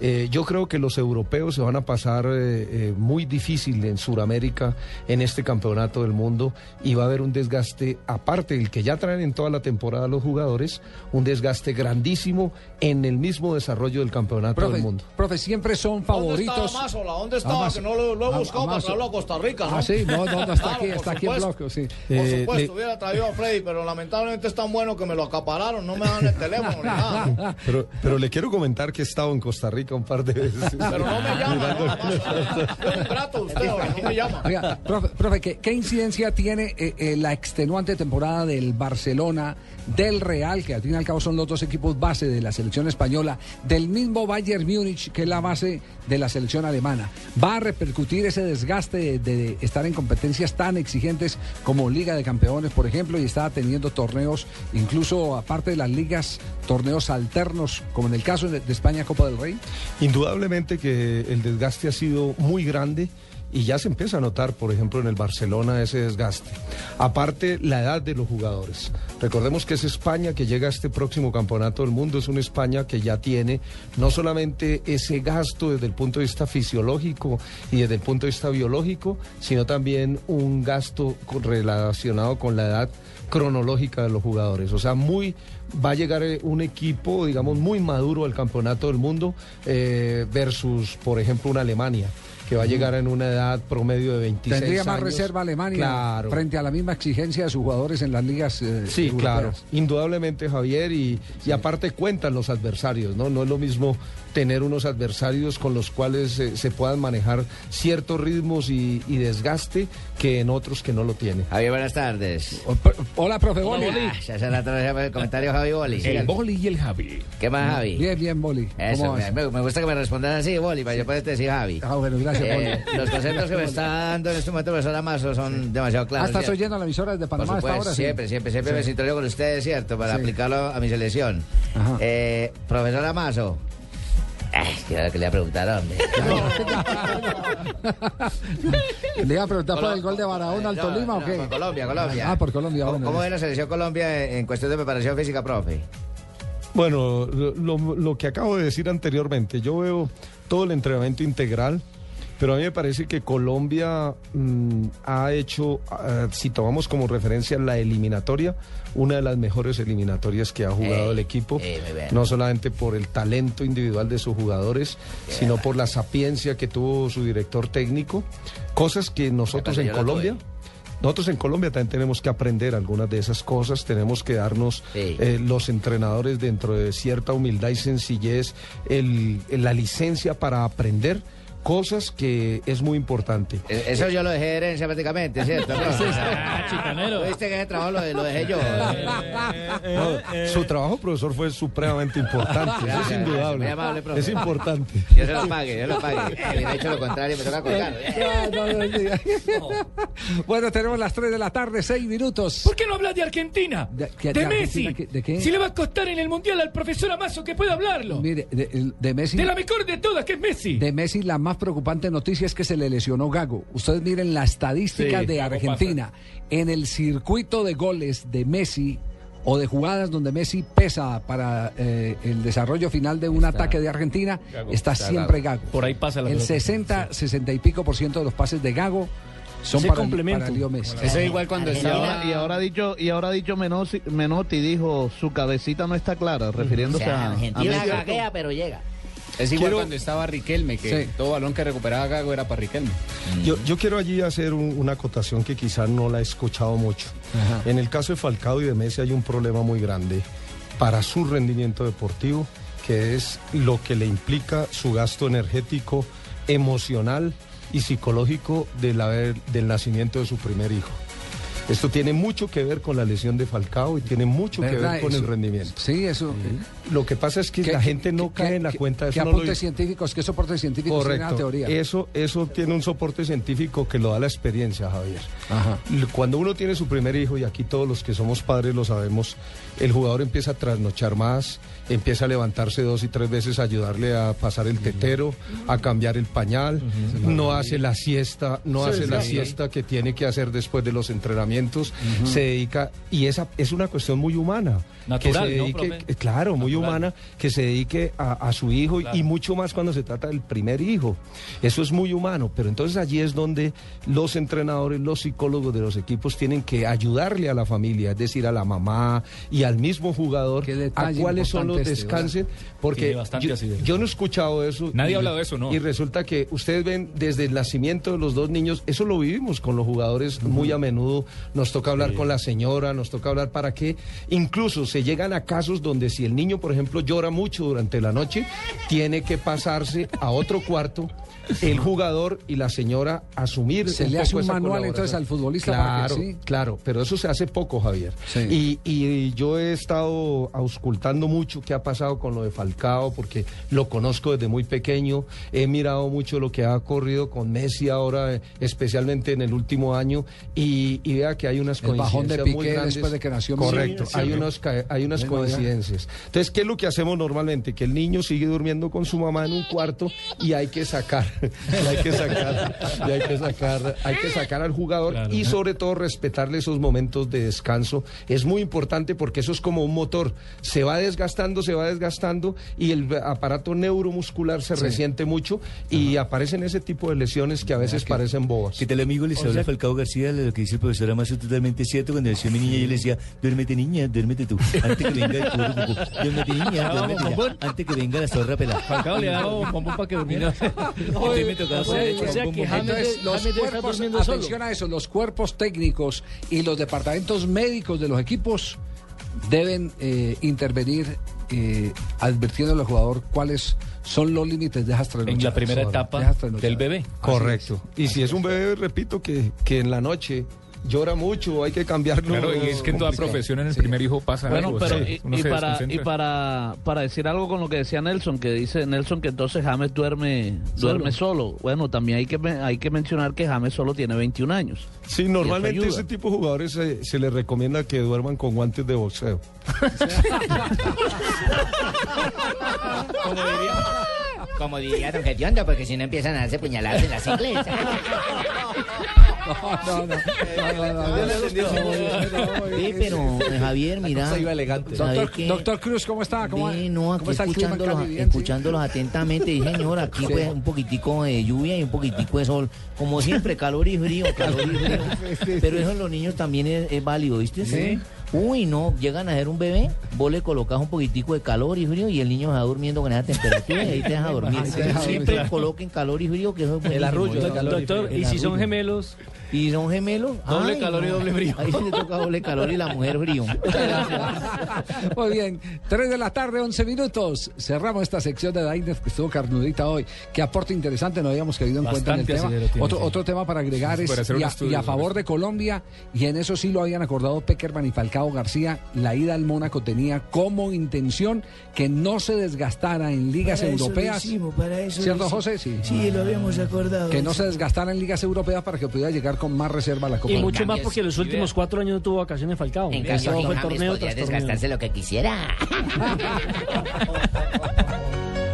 Eh, yo creo que los europeos se van a pasar eh, eh, muy difícil en Sudamérica en este campeonato del mundo y va a haber un desgaste, aparte del que ya traen en toda la temporada los jugadores, un desgaste grandísimo en el mismo desarrollo del campeonato Profe, del mundo. profe, siempre son favoritos. ¿Dónde estaba Mazola? ¿Dónde estaba? Amazo. Que no lo, lo he Ah, buscado para traerlo a Costa Rica, ¿no? Ah, sí, no, no, no está Claro, aquí, por está aquí en supuesto. bloque, sí. Por Eh, supuesto, le- hubiera traído a Freddy, pero lamentablemente es tan bueno que me lo acapararon, no me dan el teléfono ni nada. Pero, pero le quiero comentar que he estado en Costa Rica un par de veces. Pero no me llama, ¿no? Grato usted, ahora, no me llama. Oiga, profe, profe, ¿qué, qué incidencia tiene eh, eh, la extenuante temporada del Barcelona, del Real, que al fin y al cabo son los dos equipos base de la selección española, del mismo Bayern Múnich, que es la base de la selección alemana? ¿Va a repercutir ese desgaste de, estar en competencias tan exigentes como Liga de Campeones, por ejemplo, y está teniendo torneos, incluso aparte de las ligas, torneos alternos, como en el caso de España Copa del Rey? Indudablemente que el desgaste ha sido muy grande y ya se empieza a notar, por ejemplo, en el Barcelona ese desgaste. Aparte, la edad de los jugadores. Recordemos que es España que llega a este próximo campeonato del mundo, es una España que ya tiene no solamente ese gasto desde el punto de vista fisiológico y desde el punto de vista biológico, sino también un gasto relacionado con la edad cronológica de los jugadores. O sea, muy va a llegar eh, un equipo, digamos, muy maduro al campeonato del mundo eh, versus, por ejemplo, una Alemania que va a llegar en una edad promedio de 26 Tendría más reserva Alemania Claro. frente a la misma exigencia de sus jugadores en las ligas. eh, Sí, europeas. claro, indudablemente Javier y, y aparte cuentan los adversarios, ¿no? No es lo mismo tener unos adversarios con los cuales eh, se puedan manejar ciertos ritmos y, y desgaste que en otros que no lo tienen. Javier, buenas tardes. Hola, profe Boli. Ah, ya se la trae el comentario Javi Boli. El. Boli y el Javi. ¿Qué más, Javi? Bien, bien, Boli. Eso, ¿Cómo me, gusta que me respondan así, Boli, para yo poder decir Javi. Ah, bueno, gracias, Eh, Boli. los conceptos que me está dando en este momento el profesor Amazo son demasiado Ah, claros. estás ¿cierto? oyendo la emisora desde Panamá a esta supuesto, hora. sí? siempre, siempre, siempre Sí. me sintonio con ustedes, ¿cierto? Para Sí. aplicarlo a mi selección. Eh, profesor Amazo. Ay, que era lo que le iba a preguntar, hombre. Le iba a preguntar por el gol de Barahona al No, Tolima o qué? por Colombia, Colombia. Ah, por Colombia. ¿Cómo, bueno. cómo ve la selección Colombia en cuestión de preparación física, profe? Bueno, lo- lo que acabo de decir anteriormente, yo veo todo el entrenamiento integral, pero a mí me parece que Colombia mm, ha hecho, ah, si tomamos como referencia la eliminatoria, una de las mejores eliminatorias que ha jugado Eh, el equipo, eh, muy bien. no solamente por el talento individual de sus jugadores, sino por la sapiencia que tuvo su director técnico, cosas que nosotros en. Colombia... Nosotros en Colombia también tenemos que aprender algunas de esas cosas, tenemos que darnos Sí. eh, los entrenadores dentro de cierta humildad y sencillez el- la licencia para aprender cosas que es muy importante. Eh, Eso yo lo dejé de herencia prácticamente, ¿cierto? Ah, chicanero. ¿Viste que ese trabajo lo, lo dejé yo? No, su trabajo, profesor, fue supremamente importante. Eso es indudable. amable. Es importante. Yo se lo pague, yo lo pague. Si hecho lo contrario, me toca colgar. Bueno, tenemos las 3 de la tarde, 6 minutos. ¿Por qué no hablas de Argentina? De, Messi. Argentina, ¿de qué? Si le va a costar en el Mundial al profesor Amazo que pueda hablarlo. Mire, de, de Messi. De la mejor de todas, que es Messi. De Messi, la más preocupante noticia es que se le lesionó Gago. Ustedes miren la estadística Sí, de Argentina. En el circuito de goles de Messi o de jugadas donde Messi pesa para eh, el desarrollo final de un ataque de Argentina, Gago. está Está siempre Gago. Gago. Por ahí pasa la El pelota. 60, 60 y pico por ciento de los pases de Gago son Ese para, complemento. para Leo Messi. Eso es igual cuando Y ahora, estaba... y ahora ha dicho, y ahora dicho Menotti, Menotti dijo su cabecita no está clara, O refiriéndose sea, a, a Argentina Messi. gaguea, pero llega. Es igual Quiero- cuando estaba Riquelme, que Sí. todo balón que recuperaba Gago era para Riquelme. Yo, yo quiero allí hacer un- una acotación que quizás no la he escuchado mucho. En el caso de Falcao y de Messi hay un problema muy grande para su rendimiento deportivo, que es lo que le implica su gasto energético, emocional y psicológico del, haber- del nacimiento de su primer hijo. Esto tiene mucho que ver con la lesión de Falcao y tiene mucho que ver con Eso- el rendimiento. Sí, eso. Lo que pasa es que ¿Qué- la gente no qué- cae en la cuenta de ¿Qué eso. no lo científicos, qué soportes científicos tiene la Correcto. teoría? Eso, eso tiene un soporte científico que lo da la experiencia, Javier. Ajá. Cuando uno tiene su primer hijo, y aquí todos los que somos padres lo sabemos, el jugador empieza a trasnochar más, empieza a levantarse dos y tres veces a ayudarle a pasar el tetero, a cambiar el pañal, no hace la siesta, no hace la siesta que tiene que hacer después de los entrenamientos, se dedica, y esa es una cuestión muy humana. Natural, que se ¿no, dedique, eh, claro, muy Natural. humana, que se dedique a, a su hijo y- Claro. y mucho más cuando se trata del primer hijo. Eso es muy humano, pero entonces allí es donde los entrenadores, los psicólogos de los equipos tienen que ayudarle a la familia, es decir, a la mamá y al mismo jugador, a cuáles son los descansen, porque yo, no he escuchado eso. Nadie y- ha hablado de eso, ¿no? Y resulta que ustedes ven desde el nacimiento de los dos niños, eso lo vivimos con los jugadores muy a menudo, nos toca hablar con la señora, nos toca hablar para qué, incluso se llegan a casos donde si el niño, por ejemplo, llora mucho durante la noche, tiene que pasarse a otro cuarto el jugador y la señora asumir Se un le hace un manual, entonces, al futbolista para Claro, que sí. claro, pero eso se hace poco, Javier. Sí. Y, y yo he estado auscultando mucho qué ha pasado con lo de Falcao, porque lo conozco desde muy pequeño. He mirado mucho lo que ha ocurrido con Messi ahora, especialmente en el último año, y, y vea que hay unas El bajón de coincidencias muy grandes. después de que nació. Correcto, Sí, hay, unos, hay unas coincidencias. Entonces, ¿qué es lo que hacemos normalmente? Que el niño sigue durmiendo con su mamá en un cuarto y hay que sacar, y hay que sacar, y hay que sacar, hay que sacar al jugador y sobre todo respetarle esos momentos de descanso. Es muy importante porque eso es como un motor. Se va desgastando, se va desgastando y el aparato neuromuscular se Sí. resiente mucho y aparecen ese tipo de lesiones que a veces parecen bobas. ¿Qué tal amigo? Les O sea- Falcao García, lo que dice el profesor Amazo totalmente cierto. Cuando decía mi niña, yo le decía, duérmete niña, duérmete tú. Antes que venga el cucú. Duérmete niña, duérmete ya. Antes que venga la zorra pelada. Falcao le ha dado bombón para que durmiera. Atención a eso, los cuerpos técnicos y los departamentos médicos de los equipos deben eh, intervenir eh, advirtiendo al jugador cuáles son los límites de esas. En la primera etapa del bebé. Correcto. Y si es un bebé, repito, que, que en la noche llora mucho, hay que cambiarlo. Claro, y es que en toda profesión en el primer hijo pasa Bueno, algo. pero y, para, y para, para decir algo con lo que decía Nelson, que dice Nelson que entonces James duerme, duerme solo. Bueno, también hay que, hay que mencionar que James solo tiene 21 años. Sí, normalmente ese tipo de jugadores se, se les recomienda que duerman con guantes de boxeo. Como diría, como diría don Gediondo, porque si no empiezan a darse puñaladas en las iglesias. No, no, no. Sí, pero eh, Javier, mira. cosa iba elegante. ¿sabe Doctor- Cruz, ¿cómo está? ¿Cómo- Ve, no, aquí cómo está el clima en escuchándolos, sí. escuchándolos atentamente. Y señor, aquí Sí. pues un poquitico de lluvia y un poquitico de sol. Como siempre, calor y frío, calor y frío. Pero eso en los niños también es, es válido, ¿viste? Sí. Uy, no, llegan a ser un bebé, vos le colocas un poquitico de calor y frío y el niño se va durmiendo con esa temperatura y ahí te deja dormir. Siempre coloquen calor y frío, que eso es El arrullo de calor y Doctor, y si son gemelos, ¿Y son gemelos? Doble calor y doble frío. Ahí sí le toca doble calor y la mujer frío. Muy bien, 3 de la tarde, 11 minutos. Cerramos esta sección de Diners que estuvo carnudita hoy. Qué aporte interesante, no habíamos caído en cuenta en el tema. Otro, sí. otro tema para agregar es Para y a, estudio y a favor de Colombia, y en eso sí lo habían acordado Peckerman y Falcao García, la ida al Mónaco tenía como intención que no se desgastara en ligas Para eso lo europeas. hicimos, para eso lo ¿Cierto. José? Sí. Sí, lo habíamos acordado. Que no se desgastara en ligas europeas para que pudiera llegar con más reserva a la Copa Y mucho más porque los últimos cuatro años no tuvo vacaciones Falcao. En cambio, fue torneo tras torneo. desgastarse lo que quisiera.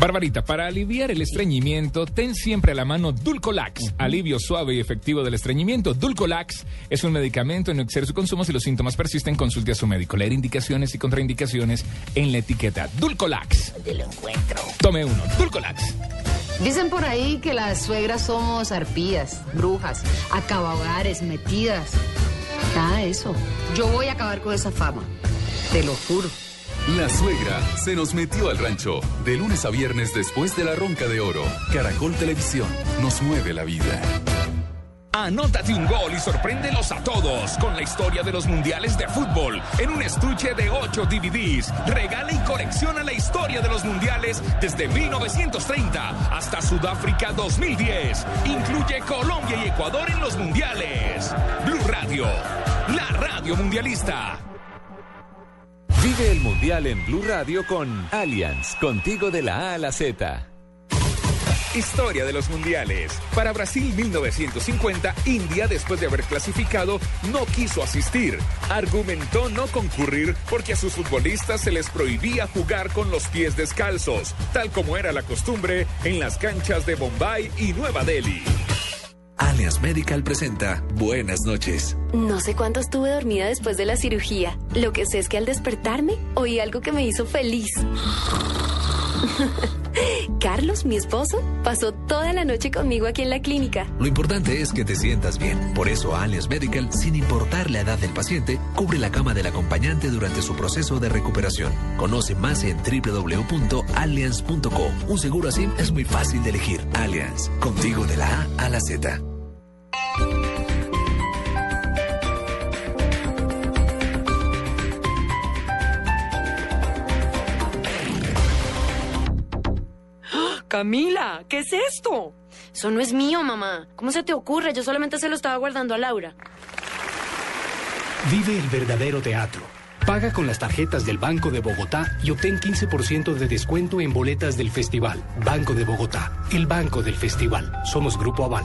Barbarita, para aliviar el estreñimiento, ten siempre a la mano Dulcolax, alivio suave y efectivo del estreñimiento. Dulcolax es un medicamento, no exceder su consumo si los síntomas persisten, consulte a su médico. Leer indicaciones y contraindicaciones en la etiqueta. Dulcolax. Te lo encuentro. Tome uno. Dulcolax. Dicen por ahí que las suegras somos arpías, brujas, acabahogares, metidas. Nada de eso. Yo voy a acabar con esa fama. Te lo juro. La suegra se nos metió al rancho. De lunes a viernes después de la ronca de oro. Caracol Televisión nos mueve la vida. Anótate un gol y sorpréndelos a todos con la historia de los mundiales de fútbol en un estuche de 8 DVDs. Regala y colecciona la historia de los mundiales desde 1930 hasta Sudáfrica 2010. Incluye Colombia y Ecuador en los mundiales. Blue Radio, la radio mundialista. Vive el Mundial en Blue Radio con Allianz, contigo de la A a la Z. Historia de los mundiales. Para Brasil 1950, India, después de haber clasificado, no quiso asistir. Argumentó no concurrir porque a sus futbolistas se les prohibía jugar con los pies descalzos, tal como era la costumbre en las canchas de Bombay y Nueva Delhi. Alias Medical presenta Buenas noches. No sé cuánto estuve dormida después de la cirugía. Lo que sé es que al despertarme oí algo que me hizo feliz. Carlos, mi esposo, pasó toda la noche conmigo aquí en la clínica. Lo importante es que te sientas bien. Por eso Alias Medical, sin importar la edad del paciente, cubre la cama del acompañante durante su proceso de recuperación. Conoce más en www.allianz.co. Un seguro así es muy fácil de elegir. Allianz, contigo de la A a la Z. Camila, ¿qué es esto? Eso no es mío, mamá. ¿Cómo se te ocurre? Yo solamente se lo estaba guardando a Laura. Vive el verdadero teatro. Paga con las tarjetas del Banco de Bogotá y obtén 15% de descuento en boletas del festival. Banco de Bogotá, el banco del festival. Somos Grupo Aval.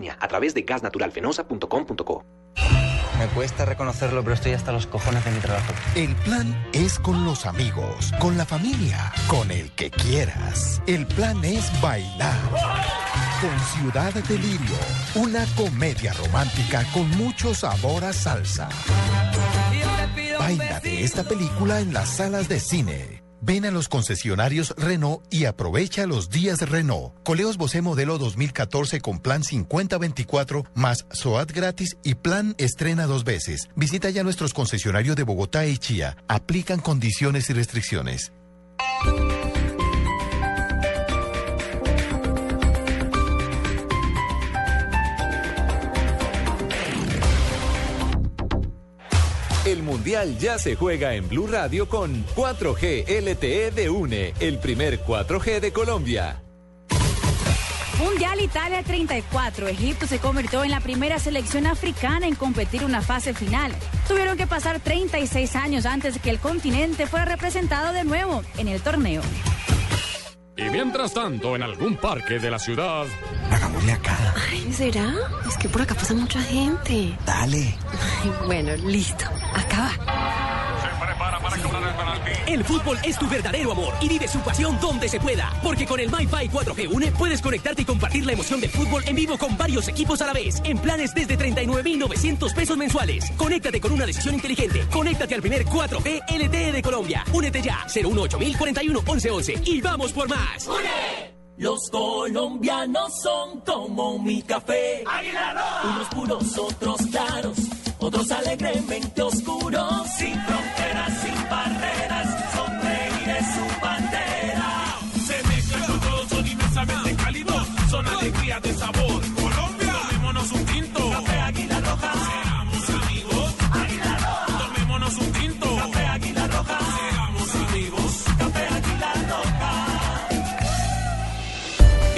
a través de gasnaturalfenosa.com.co. Me cuesta reconocerlo, pero estoy hasta los cojones de mi trabajo. El plan es con los amigos, con la familia, con el que quieras. El plan es bailar. Con Ciudad Delirio, una comedia romántica con mucho sabor a salsa. Baila de esta película en las salas de cine. Ven a los concesionarios Renault y aprovecha los días Renault. Coleos Bosé modelo 2014 con plan 5024 más SOAT gratis y plan estrena dos veces. Visita ya nuestros concesionarios de Bogotá y Chía. Aplican condiciones y restricciones. Mundial ya se juega en Blue Radio con 4G LTE de UNE, el primer 4G de Colombia. Mundial Italia 34. Egipto se convirtió en la primera selección africana en competir una fase final. Tuvieron que pasar 36 años antes que el continente fuera representado de nuevo en el torneo. Y mientras tanto, en algún parque de la ciudad. Hagámosle acá. Ay, ¿será? Es que por acá pasa mucha gente. Dale. Ay, bueno, listo. Acá va. El fútbol es tu verdadero amor y vive su pasión donde se pueda. Porque con el MyFi 4G Une puedes conectarte y compartir la emoción del fútbol en vivo con varios equipos a la vez. En planes desde 39,900 pesos mensuales. Conéctate con una decisión inteligente. Conéctate al primer 4G LTE de Colombia. Únete ya. 018 41 1111 y vamos por más. Los colombianos son como mi café. Unos puros, otros claros, otros alegremente oscuros. Sin fronteras, sin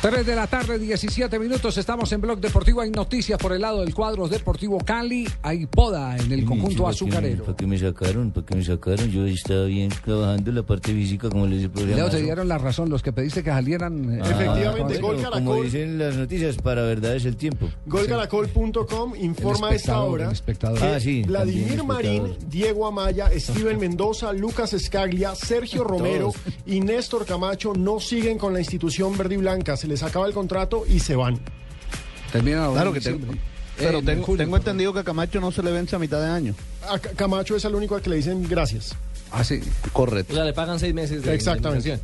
3 de la tarde, 17 minutos. Estamos en Blog Deportivo. Hay noticias por el lado del cuadro Deportivo Cali. Hay poda en el conjunto azucarero. ¿Para qué me sacaron? ¿Para qué me sacaron? Yo estaba bien trabajando la parte física como les programa. Leo, te dieron la razón los que pediste que salieran. eh, Efectivamente, a- Gol a- Como dicen las noticias, para verdad es el tiempo. Golcaracol.com informa a esta hora el espectador. que Ah, sí, Vladimir Marín. Diego Amaya, Steven Mendoza, Lucas Escaglia, Sergio Romero y Néstor Camacho no siguen con la institución verde y blanca. Se les acaba el contrato y se van. Termina ahora Claro que tengo. Pero Eh, en tengo, julio, tengo entendido que a Camacho no se le vence a mitad de año. A Camacho es el único al que le dicen gracias. Ah, sí. Correcto. O sea, le pagan seis meses de Exactamente.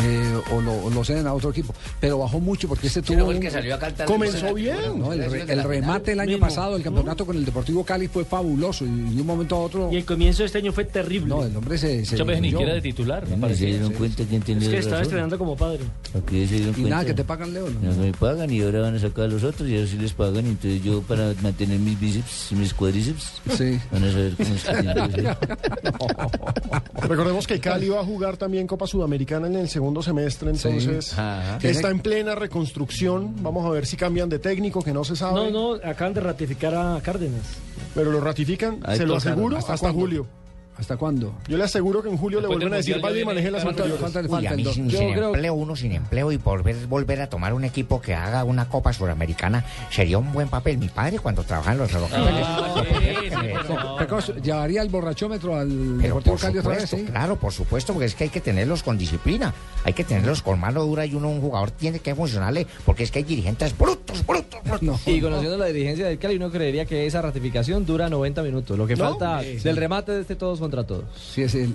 Eh, o, lo, o lo ceden a otro equipo. Pero bajó mucho porque este tuvo. el que salió a cantar Comenzó bien. No, el, re- el remate el año Mismo. pasado del campeonato con el Deportivo Cali fue fabuloso y de un momento a otro. Y el comienzo de este año fue terrible. No, el hombre se. se veces ni siquiera de titular, me ¿Se dieron cuenta quién Es tenía que razón? estaba estrenando como padre. ¿A qué se dieron Y cuenta? nada, que te pagan, Leo. ¿no? No me pagan y ahora van a sacar a los otros y ahora sí les pagan. Entonces yo para mantener mis bíceps y mis cuádriceps, Sí. van a saber cómo es que que. Recordemos que Cali va a jugar también Copa Sudamericana en el segundo semestre, entonces Ajá. está en plena reconstrucción. Vamos a ver si cambian de técnico, que no se sabe. No, no, acaban de ratificar a Cárdenas. Pero lo ratifican, Ahí se lo aseguro, ¿Hasta julio. ¿Hasta cuándo? Yo le aseguro que en julio Después le vuelven a decir, vaya y maneje las viene- ¿Cuánto, anteriores. Uy, a mí sin, sin creo- empleo, uno sin empleo y volver, volver a tomar un equipo que haga una Copa Suramericana sería un buen papel. Mi padre cuando trabajaba en los relojes. Pecos, ¿Llevaría el borrachómetro al Pero por Cali otra vez? supuesto, sí? claro, por supuesto, porque es que hay que tenerlos con disciplina, hay que tenerlos con mano dura y uno, un jugador tiene que funcionarle, porque es que hay dirigentes brutos, brutos, brutos. No. Y conociendo la dirigencia del Cali, uno creería que esa ratificación dura 90 minutos. Lo que ¿No? falta del remate de este todos contra todos. Sí, es el,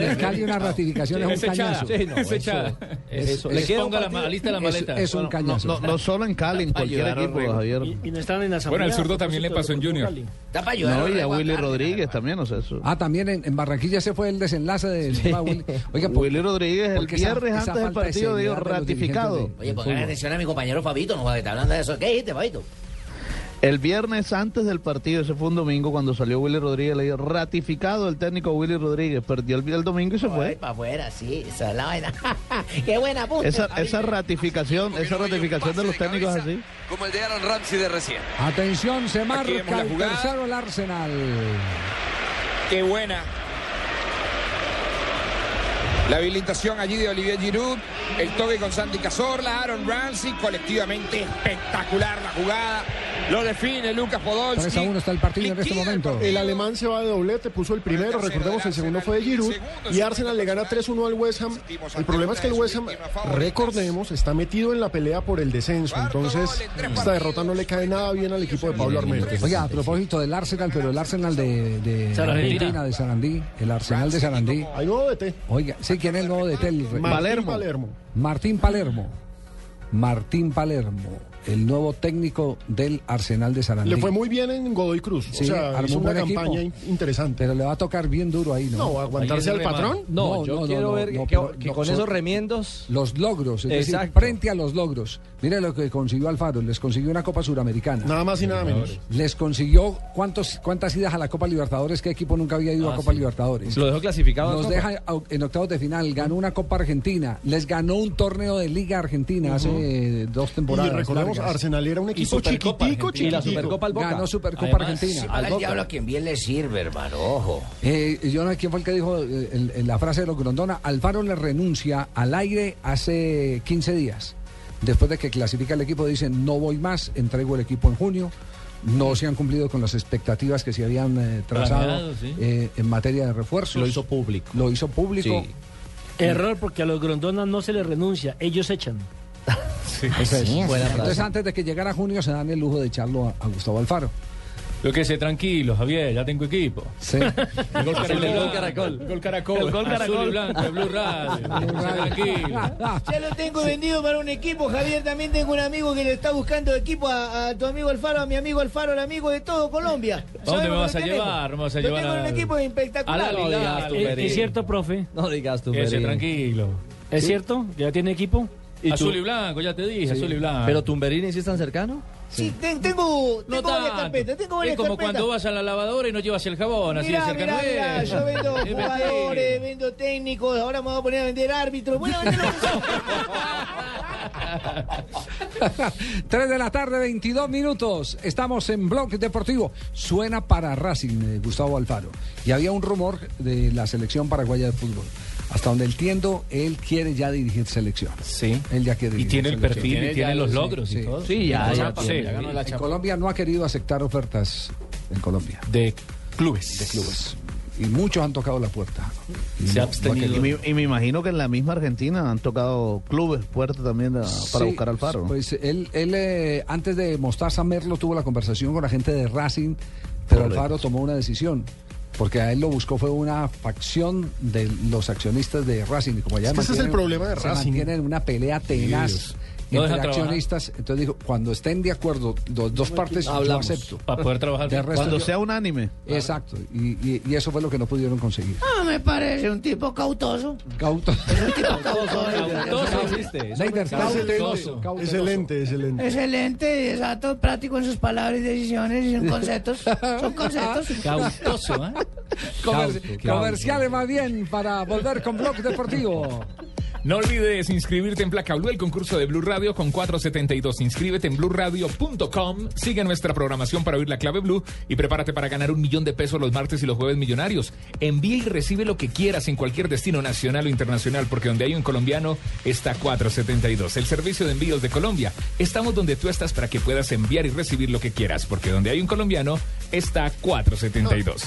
el Cali una ratificación es un cañazo. Sí, no, Es eso- echada. eso- Es- le queda la partido- ma- lista la maleta. es un cañazo. no, no solo en Cali, en cualquier equipo. Javier. Y, y no están en la Bueno, asamblea, zurdo a también le pasó en Junior. Está para ayudar No, y a Willy. Rodríguez también, o sea, eso. Ah, también en, en Barranquilla ese fue el desenlace de va, Willy. Oiga, ¿por- Willy Rodríguez el viernes antes del partido de ratificado. Oye, pongan atención a mi compañero Fabito, no joder, está hablando de eso. ¿Qué dijiste, Fabito? El viernes antes del partido, ese fue un domingo, cuando salió Willy Rodríguez, le dijo ratificado el técnico Willy Rodríguez. Perdió el, el domingo y se Ay, fue. para afuera, sí, esa es la vaina. Qué buena puta. Esa, esa ratificación, esa ratificación de los técnicos así. Como el de Aaron Ramsey de recién. Atención, se marca el jugada. tercero el Arsenal. Qué buena. La habilitación allí de Olivier Giroud, el toque con Santi Cazorla, Aaron Ramsey, colectivamente espectacular la jugada. Lo define Lucas 3 a Podolski. 1 está el partido en este momento. El alemán se va de doblete, puso el primero, recordemos el segundo fue de Giroud y Arsenal le gana 3-1 al West Ham. El problema es que el West Ham, recordemos, está metido en la pelea por el descenso, entonces esta derrota no le cae nada bien al equipo de Pablo Armero. Oiga, a propósito del Arsenal, pero el Arsenal de, de Sarandí. Argentina, de Sarandí, el Arsenal de Sarandí. Hay nuevo DT, Oiga, sí, ¿quién es el nuevo de? Martín Palermo. Palermo. Martín Palermo. Martín Palermo. El nuevo técnico del Arsenal de Sarandí. Le fue muy bien en Godoy Cruz. Sí, o sea, armó hizo un una equipo. campaña in- interesante. Pero le va a tocar bien duro ahí, ¿no? No, ¿aguantarse al patrón? No, yo quiero ver que- pero que con esos remiendos- Los logros, es decir, Exacto. frente a los logros. Mire lo que consiguió Alfaro, les consiguió una Copa Suramericana. Nada más y nada menos. Les consiguió cuántos, cuántas idas a la Copa Libertadores, qué equipo nunca había ido Ah, a Copa sí. Libertadores. Lo dejó clasificado Nos deja en octavos de final, ganó una Copa Argentina, les ganó un torneo de Liga Argentina hace dos temporadas. Y Arsenal era un equipo chiquitico, Argentina. Y la chiquitico. Supercopa al Boca. Ganó Supercopa Además, Argentina. Al Al Boca. diablo a quien bien le sirve, hermano, ojo. Eh, yo no sé quién fue el que dijo eh, en, en la frase de los Grondona. Alfaro le renuncia al aire hace 15 días. Después de que clasifica el equipo, dicen no voy más, entrego el equipo en junio. No se han cumplido con las expectativas que se habían eh, trazado Planeado, sí. eh, en materia de refuerzos. Lo hizo público. Lo hizo público. Error porque a los Grondona no se les renuncia, ellos echan. Es. Frase. Entonces, antes de que llegara junio, se dan el lujo de echarlo a, a Gustavo Alfaro. Yo que sé, tranquilo, Javier, ya tengo equipo. Sí. El gol caracol. El gol caracol. El gol caracol. El gol Azul caracol. y blanco, el Blue Radio. Tranquilo. Ya lo tengo vendido para un equipo, Javier. También tengo un amigo que le está buscando equipo a, a tu amigo Alfaro, a mi amigo Alfaro, el amigo de todo Colombia. ¿Dónde ¿Sabes me lo vas a tenemos? llevar? Me vas a Lo llevar tengo en un equipo espectacular. ¿Es, es cierto, profe? No digas tú, Ese, tranquilo. ¿Es cierto? ¿Ya tiene equipo? ¿Y Azul tú? y blanco, ya te dije, Sí. azul y blanco. ¿Pero Tumberini sí es tan cercano? Sí, ten- tengo, No tengo varias tanto. carpetas, tengo varias Es como carpetas. cuando vas a la lavadora y no llevas el jabón, así Mirá, de cerca mirá, no mirá, es. yo vendo jugadores, vendo técnicos, ahora me voy a poner a vender árbitros. Vender lo que sea. 3 de la tarde, 22 minutos. Estamos en Blog Deportivo. Suena para Racing, eh, Gustavo Alfaro. Y había un rumor de la selección paraguaya de fútbol. Hasta donde entiendo, él quiere ya dirigir selección. Sí. Él ya quiere Y tiene el selección. perfil, y Tiene tiene ya- los sí, logros y sí. todo. Sí, ya, La ya chapa, tiene. sí, ya ganó la En. Colombia no ha querido aceptar ofertas en Colombia. De clubes. De clubes. Y muchos han tocado la puerta. Y Se no- ha no abstenido. Y me, y me imagino que en la misma Argentina han tocado clubes fuertes también a- para Sí, buscar al Faro. ¿no? Pues él, él eh, antes de Mostaza Merlo tuvo la conversación con la gente de Racing, pero Correcto. Alfaro tomó una decisión. Porque a él lo buscó fue una facción de los accionistas de Racing. Como ya Es que ese es el mantienen- problema de se Racing. mantienen en una pelea tenaz Dios. No entre trabajar. accionistas. Entonces dijo, cuando estén de acuerdo dos, dos partes, Hablamos. yo acepto. Para poder trabajar. De resto, Cuando yo- sea unánime. Exacto. Y, y- y eso fue lo que no pudieron conseguir. Ah, me parece un tipo cautoso. Cauto. Cautoso eso Leider, me- cauteloso, cauteloso. Excelente, excelente. Excelente, exacto, práctico en sus palabras y decisiones y en conceptos. Son conceptos. Cautoso, ¿eh? Comer- Cauto, comerciales más bien para volver con Blog Deportivo. No olvides inscribirte en Placa Blue, el concurso de Blue Radio con 472. Inscríbete en blueradio.com. Sigue nuestra programación para oír la clave Blue y prepárate para ganar un millón de pesos los martes y los jueves millonarios. Envía y recibe lo que quieras en cualquier destino nacional o internacional, porque donde hay un colombiano está 472. El servicio de envíos de Colombia. Estamos donde tú estás para que puedas enviar y recibir lo que quieras, porque donde hay un colombiano está 472.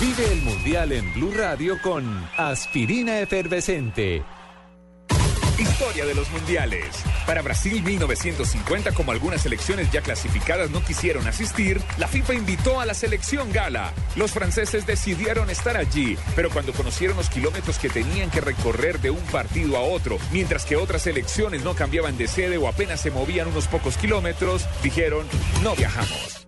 Vive el Mundial en Blue Radio con Aspirina Efervescente. Historia de los mundiales. Para Brasil 1950, como algunas selecciones ya clasificadas no quisieron asistir, la FIFA invitó a la selección gala. Los franceses decidieron estar allí, pero cuando conocieron los kilómetros que tenían que recorrer de un partido a otro, mientras que otras selecciones no cambiaban de sede o apenas se movían unos pocos kilómetros, dijeron, no viajamos.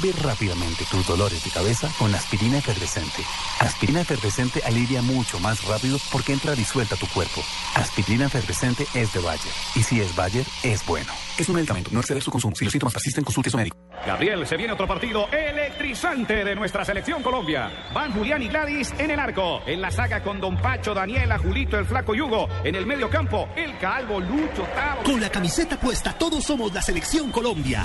Disuelve rápidamente tus dolores de cabeza con aspirina efervescente. Aspirina efervescente alivia mucho más rápido porque entra disuelta a tu cuerpo. Aspirina efervescente es de Bayer. Y si es Bayer, es bueno. Es un medicamento, no exceder su consumo. Si los síntomas persisten, consulte a su médico. Gabriel, se viene otro partido electrizante de nuestra selección Colombia. Van Julián y Gladys en el arco. En la saga con Don Pacho, Daniela, Julito, el Flaco Yugo. En el medio campo, el Calvo, Lucho, Tavo. Con la camiseta puesta, todos somos la selección Colombia.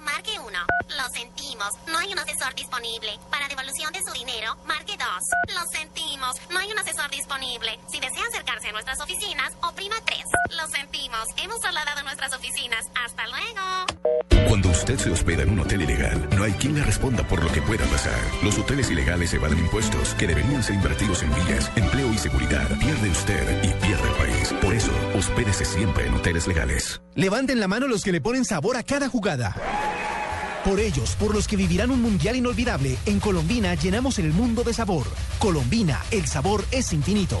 marque 1. Lo sentimos, no hay un asesor disponible. Para devolución de su dinero, marque 2. Lo sentimos, no hay un asesor disponible. Si desea acercarse a nuestras oficinas, oprima 3. Lo sentimos, hemos trasladado nuestras oficinas. Hasta luego. Cuando usted se hospeda en un hotel ilegal, no hay quien le responda por lo que pueda pasar. Los hoteles ilegales evaden impuestos que deberían ser invertidos en vías, empleo y seguridad. Pierde usted y pierde el país. Por eso, hospédese siempre en hoteles legales. Levanten la mano los que le ponen sabor a cada jugada. Por ellos, por los que vivirán un mundial inolvidable, en Colombina llenamos el mundo de sabor. Colombina, el sabor es infinito.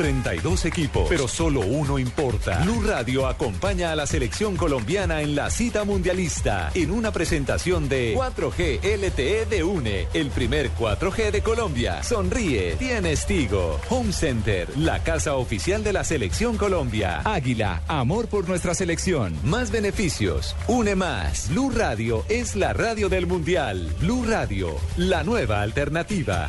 32 equipos, pero solo uno importa. Blue Radio acompaña a la selección colombiana en la cita mundialista en una presentación de 4G LTE de UNE, el primer 4G de Colombia. Sonríe, tienes Tigo. Home Center, la casa oficial de la selección Colombia. Águila, amor por nuestra selección. Más beneficios, une más. Blue Radio es la radio del mundial. Blue Radio, la nueva alternativa.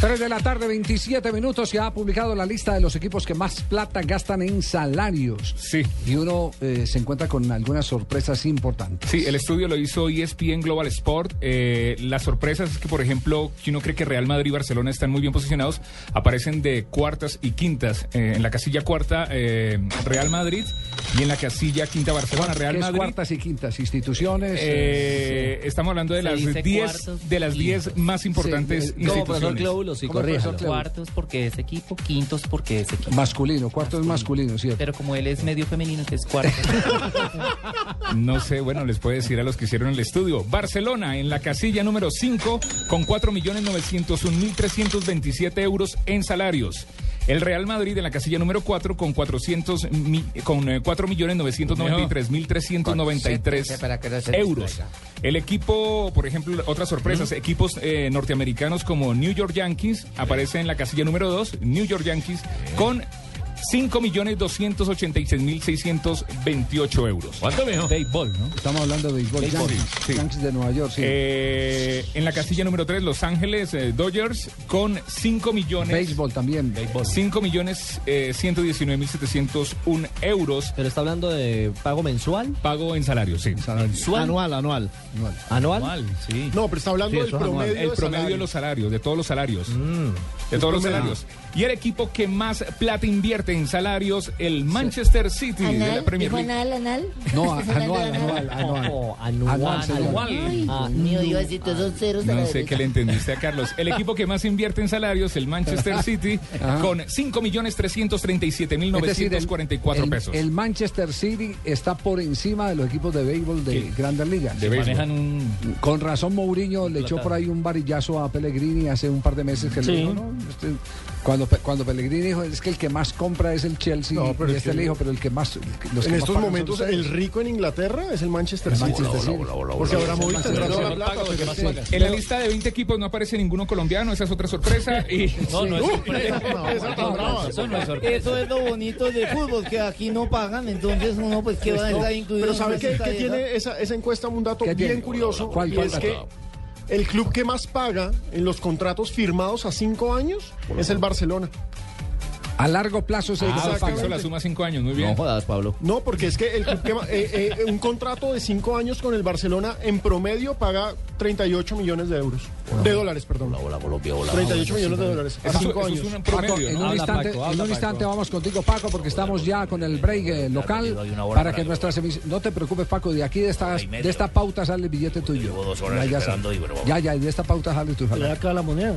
3 de la tarde, 27 minutos. Se ha publicado la lista de los equipos que más plata gastan en salarios. Sí. Y uno eh, se encuentra con algunas sorpresas importantes. Sí, el estudio lo hizo ESPN Global Sport. Eh, las sorpresas es que, por ejemplo, si uno cree que Real Madrid y Barcelona están muy bien posicionados, aparecen de cuartas y quintas. Eh, en la casilla cuarta, eh, Real Madrid y en la casilla quinta, Barcelona. Real ¿Qué es Madrid. cuartas y quintas? ¿Instituciones? Eh, Estamos hablando de Se las dice 10 cuartos de las 10 más importantes Sí, instituciones. Cuartos porque es equipo, quintos porque es equipo. Masculino, cuarto es masculino, ¿cierto? Pero como él es medio femenino, entonces cuarto. No sé, bueno, les puedo decir a los que hicieron el estudio. Barcelona en la casilla número 5 con 4.901.327 euros en salarios. El Real Madrid en la casilla número 4 con 400 mi- con eh, 4.093.393 Para que no se euros. distraiga. El equipo, por ejemplo, otras sorpresas, equipos eh, norteamericanos como New York Yankees aparece en la casilla número 2, New York Yankees con 5.286.628 euros. ¿Cuánto, mijo? Béisbol, ¿no? Estamos hablando de béisbol. Béisbol, Yankees, sí. Yankees de Nueva York, sí. Eh, en la casilla número 3, Los Ángeles eh, Dodgers con 5 millones. Béisbol también. 5 millones eh, 119 mil 701 euros. Pero está hablando de pago mensual. Pago en salario, sí. Anual, anual. ¿Anual? sí. No, pero está hablando Sí, del es anual. promedio El de promedio de salario. los salarios, de todos los salarios. Mm. De todos los salarios. Y el equipo que más plata invierte en salarios, el Manchester City de la Premier League. anal, anal? No, a- ¿Estás hablando anual, anual, anual. Oh, anual. Anual. Anual. Ay, Ah, mío, iba a decir todos esos ceros No sé qué le entendiste a Carlos. El equipo que más invierte en salarios, el Manchester City, con 5.337.944 Es decir, el- el- pesos. El Manchester City está por encima de los equipos de béisbol de Grandes Ligas. De béisbol. Manejan un... Con razón Mourinho le echó por ahí un varillazo a Pellegrini hace un par de meses que Sí. le dijo, no, este- cuando, cuando Pellegrini dijo, es que el que más compra es el Chelsea, No, pero y es este que- le dijo, pero el que más... el que- los que En estos momentos, ustedes". el rico en Inglaterra es el Manchester City. Manchester City. Porque Abramovich tendrá toda la plata. pero sí. En la lista de 20 equipos no aparece ninguno colombiano, esa es otra sorpresa. Y... No, no es sorpresa. Eso no es sorpresa. Eso es lo bonito de fútbol, que aquí no pagan, entonces uno pues que va a estar incluido. Pero en ¿sabe qué, tiene esa, esa encuesta? Un dato ¿Qué bien curioso. ¿Cuál, es que el club que más paga en los contratos firmados a cinco años es el Barcelona. A largo plazo que Ah, hizo la suma 5 años, muy bien. No jodas, Pablo. No, porque es que el club que eh, eh, un contrato de cinco años con el Barcelona en promedio paga 38 millones de euros. De dólares, perdón. 38 millones de dólares. A cinco eso años. es un Paco, promedio, en ¿no? un Habla, instante, Paco, en habla, un instante Paco. vamos contigo, Paco, porque estamos ya con el break eh, local. hay una hora Para que nuestras emisiones. No te preocupes, Paco, de aquí de esta, Hora y media. de esta pauta sale el billete tuyo. Dos horas ya, ya, de esta pauta sale tu Le acá la moneda.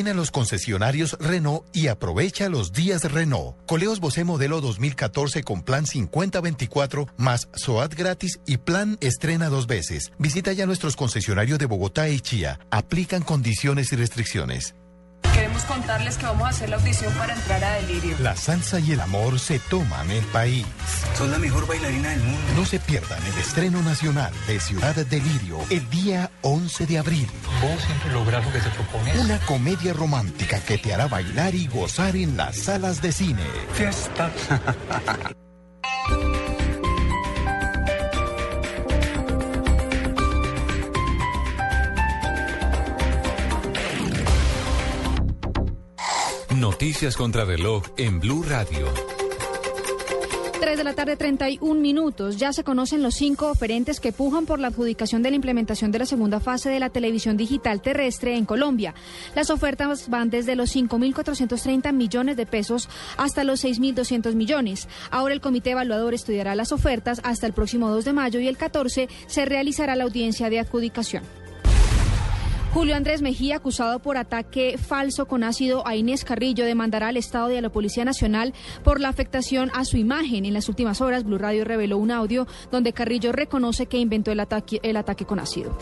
Ven a los concesionarios Renault y aprovecha los días Renault. Coleos Bosé modelo 2014 con plan 5024 más SOAT gratis y plan estrena dos veces. Visita ya nuestros concesionarios de Bogotá y Chía. Aplican condiciones y restricciones. Queremos contarles que vamos a hacer la audición para entrar a Delirio. La salsa y el amor se toman el país. Son la mejor bailarina del mundo. No se pierdan el estreno nacional de Ciudad Delirio el día 11 de abril. Vos siempre logras lo que te propones. Una comedia romántica que te hará bailar y gozar en las salas de cine. Fiesta. Noticias contra reloj en Blue Radio. 3 de la tarde, 31 minutos. Ya se conocen los cinco oferentes que pujan por la adjudicación de la implementación de la segunda fase de la televisión digital terrestre en Colombia. Las ofertas van desde los 5.430 millones de pesos hasta los 6.200 millones. Ahora el comité evaluador estudiará las ofertas hasta el próximo 2 de mayo y el 14 se realizará la audiencia de adjudicación. Julio Andrés Mejía, acusado por ataque falso con ácido a Inés Carrillo, demandará al Estado y a la Policía Nacional por la afectación a su imagen. En las últimas horas, Blue Radio reveló un audio donde Carrillo reconoce que inventó el ataque, el ataque con ácido.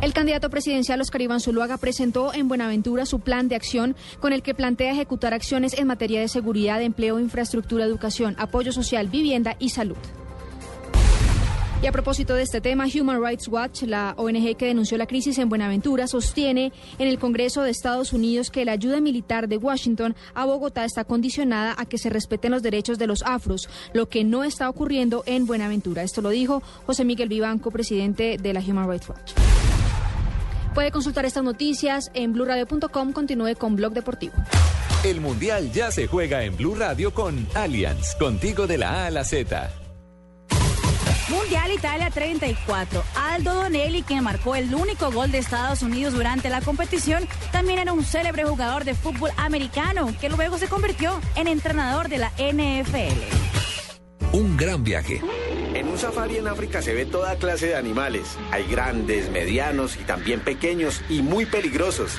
El candidato presidencial Oscar Iván Zuluaga presentó en Buenaventura su plan de acción con el que plantea ejecutar acciones en materia de seguridad, empleo, infraestructura, educación, apoyo social, vivienda y salud. Y a propósito de este tema, Human Rights Watch, la ONG que denunció la crisis en Buenaventura, sostiene en el Congreso de Estados Unidos que la ayuda militar de Washington a Bogotá está condicionada a que se respeten los derechos de los afros, lo que no está ocurriendo en Buenaventura. Esto lo dijo José Miguel Vivanco, presidente de la Human Rights Watch. Puede consultar estas noticias en blurradio.com. Continúe con Blog Deportivo. El Mundial ya se juega en Blue Radio con Allianz, contigo de la A a la Z. Mundial Italia 34. Aldo Donelli, quien marcó el único gol de Estados Unidos durante la competición, también era un célebre jugador de fútbol americano, que luego se convirtió en entrenador de la NFL. Un gran viaje. En un safari en África se ve toda clase de animales. Hay grandes, medianos y también pequeños y muy peligrosos.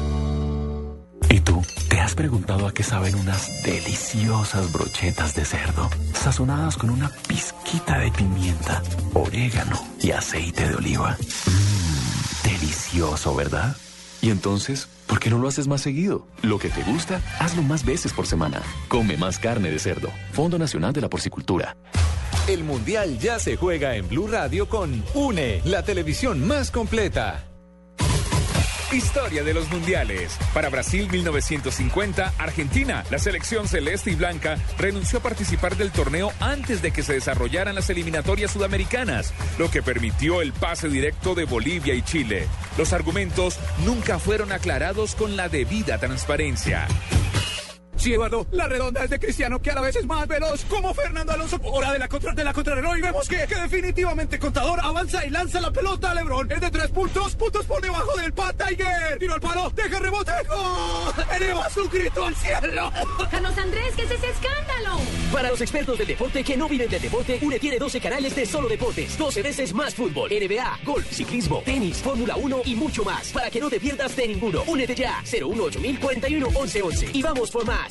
¿Y tú? ¿Te has preguntado a qué saben unas deliciosas brochetas de cerdo? Sazonadas con una pizquita de pimienta, orégano y aceite de oliva. Mmm, delicioso, ¿verdad? Y entonces, ¿por qué no lo haces más seguido? Lo que te gusta, hazlo más veces por semana. Come más carne de cerdo. Fondo Nacional de la Porcicultura. El Mundial ya se juega en Blue Radio con UNE, la televisión más completa. Historia de los mundiales. Para Brasil 1950, Argentina, la selección celeste y blanca renunció a participar del torneo antes de que se desarrollaran las eliminatorias sudamericanas, lo que permitió el pase directo de Bolivia y Chile. Los argumentos nunca fueron aclarados con la debida transparencia. Sí, Eduardo, la redonda es de Cristiano, que a la vez es más veloz, como Fernando Alonso. Hora de la contra de la contrarreloj y vemos que, que definitivamente Contador avanza y lanza la pelota a Lebron. Es de tres puntos, puntos por debajo del Pat Tiger. Tiro al palo, deja rebote. ¡Gol! Eleva su grito al cielo. Carlos Andrés, ¿qué es ese escándalo? Para los expertos del deporte que no viven del deporte, UNE tiene 12 canales de solo deportes, 12 veces más fútbol, NBA, golf, ciclismo, tenis, Fórmula 1 y mucho más. Para que no te pierdas de ninguno. Únete ya, 018 1111 y vamos por más.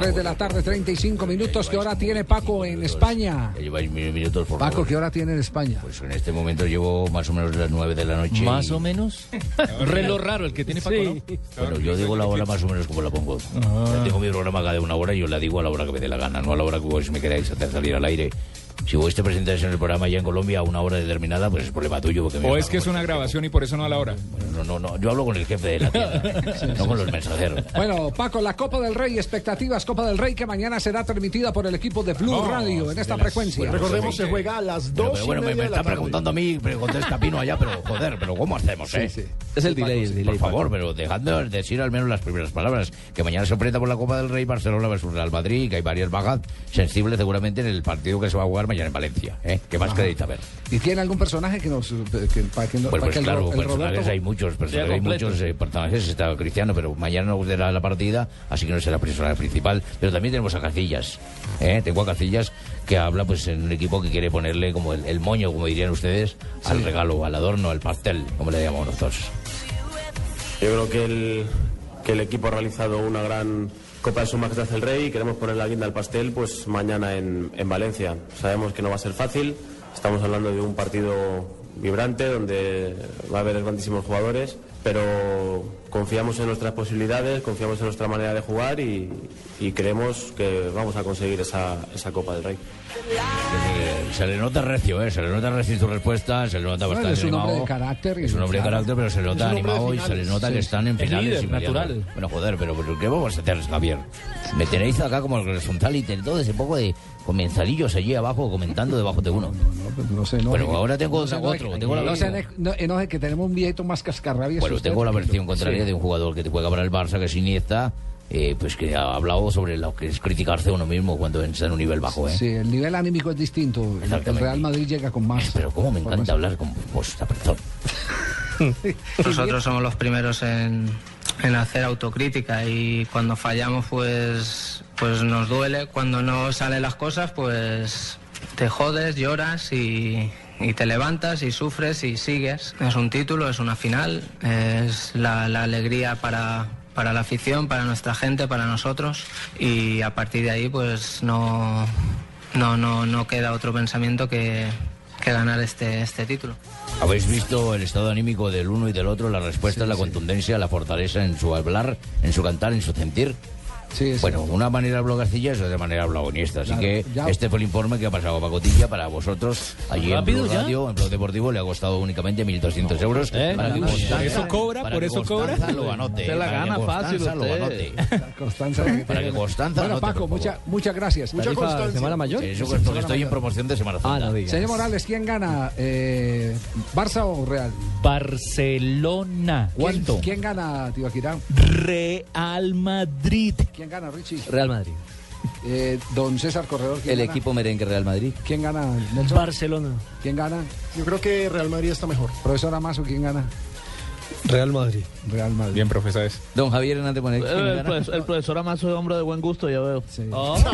Tres de la tarde, 35 minutos. ¿Qué hora tiene Paco en España? Lleváis mil minutos, por Paco, favor. ¿qué hora tiene en España? Pues en este momento llevo más o menos las 9 de la noche. ¿Más y- o menos? Reloj raro el que tiene Paco, ¿no? Bueno, yo digo la hora más o menos como la pongo. Ah. Yo tengo mi programa cada una hora y yo la digo a la hora que me dé la gana, no a la hora que vos me queráis hacer salir al aire. Si vos te presentas en el programa allá en Colombia a una hora determinada, pues es problema tuyo. Porque me O es que es una grabación y por eso no a la hora. No, no, no. Yo hablo con el jefe de la tienda, no con los mensajeros. Bueno, Paco, la Copa del Rey, expectativas Copa del Rey que mañana será transmitida por el equipo de Blue Radio en esta frecuencia. Recordemos, se juega a las Pero, 2 pero y bueno, me, media me la está tarde. preguntando a mí, pero contesta Pino allá, pero joder, pero ¿cómo hacemos, eh? Es el delay, el delay. Por favor, pero dejadme decir al menos las primeras palabras. Que mañana se enfrenta por la Copa del Rey Barcelona versus Real Madrid, que hay varias bajas sensibles seguramente en el partido que se va a jugar mañana en Valencia. ¿eh? ¿Qué más queréis saber? ¿Y tiene algún personaje que nos... Que, para que, no- Pues, para pues que claro, Ro- el personajes Roberto- hay muchos, personajes, hay muchos eh, personajes, está Cristiano, pero mañana no será la partida, así que no será personaje principal. Pero también tenemos a Casillas, ¿eh? tengo a Casillas que habla pues en un equipo que quiere ponerle como el, el moño, como dirían ustedes, al regalo, al adorno, al pastel, como le llamamos nosotros. Yo creo que el, que el equipo ha realizado una gran Copa de Su Majestad el Rey y queremos poner la guinda al pastel pues mañana en, en Valencia. Sabemos que no va a ser fácil, estamos hablando de un partido vibrante donde va a haber grandísimos jugadores, pero confiamos en nuestras posibilidades, confiamos en nuestra manera de jugar y, y creemos que vamos a conseguir esa, esa Copa del Rey. Se le nota recio, ¿eh? Se le nota recio en su respuesta, se le nota Bueno, bastante es un hombre de carácter. Es un hombre de carácter, pero se le nota animado y se le nota que Sí. están en Es finales. líder, natural. Bueno, joder, pero, pero ¿qué vamos a hacer, Javier? Me tenéis acá como el horizontal y todo ese poco de comensalillos allí abajo comentando debajo de uno. No sé, no, Bueno, no, ahora tengo no sé, otro, no, tengo la no se no, enoje que tenemos un viejito más cascarrabias. Bueno, usted, tengo la versión contraria de un jugador que te juega para el Barça, que es Iniesta, eh, pues que ha hablado sobre lo que es criticarse a uno mismo cuando está en un nivel bajo, ¿eh? Sí, el nivel anímico es distinto. El-. Real Madrid llega con más. Pero cómo me encanta hablar con vos, esta persona. Nosotros somos los primeros en, en hacer autocrítica y cuando fallamos pues, pues nos duele. Cuando no salen las cosas pues te jodes, lloras y, y te levantas y sufres y sigues. Es un título, es una final, es la, la alegría para, para la afición, para nuestra gente, para nosotros y a partir de ahí pues no, no, no, no queda otro pensamiento que, que ganar este, este título. ¿Habéis visto el estado anímico del uno y del otro, la respuesta, la contundencia, la fortaleza en su hablar, en su cantar, en su sentir? Bueno, de una manera habló Castillas, de otra manera habló Iniesta. Así Claro, que ya- este fue el informe que ha pasado a Pacotilla para vosotros allí en ¿Rápido Blue ya? Radio, en Blog Deportivo. Le ha costado únicamente 1.200 euros. ¿Eh? Para que ¿Por Constanza- eso cobra? para ¿Por que eso cobra? Constanza lo anote. Se la para que gana fácil Constanza lo anote. Constanza. Para que Constanza Bueno, anote, Paco, mucha- muchas gracias. Mucha Tarifa constancia. Semana Mayor. Sí, eso es porque estoy en promoción de Semana Santa. Señor Morales, ¿quién gana? Eh, ¿Barça o Real? Barcelona. ¿Cuánto? ¿Quién gana, Tibaquirá? Real Madrid. ¿Quién gana, Richie? Real Madrid. Eh, don César Corredor. ¿quién El gana? equipo merengue Real Madrid. ¿Quién gana, Nelson? Barcelona. ¿Quién gana? Yo creo que Real Madrid está mejor. Profesor Amazo, ¿quién gana? Real Madrid. Real Madrid. Bien, profesor. es. Don Javier Hernández Bonet. ¿quién Eh, el, gana? profesor, el profesor Amazo es hombre de buen gusto, ya veo.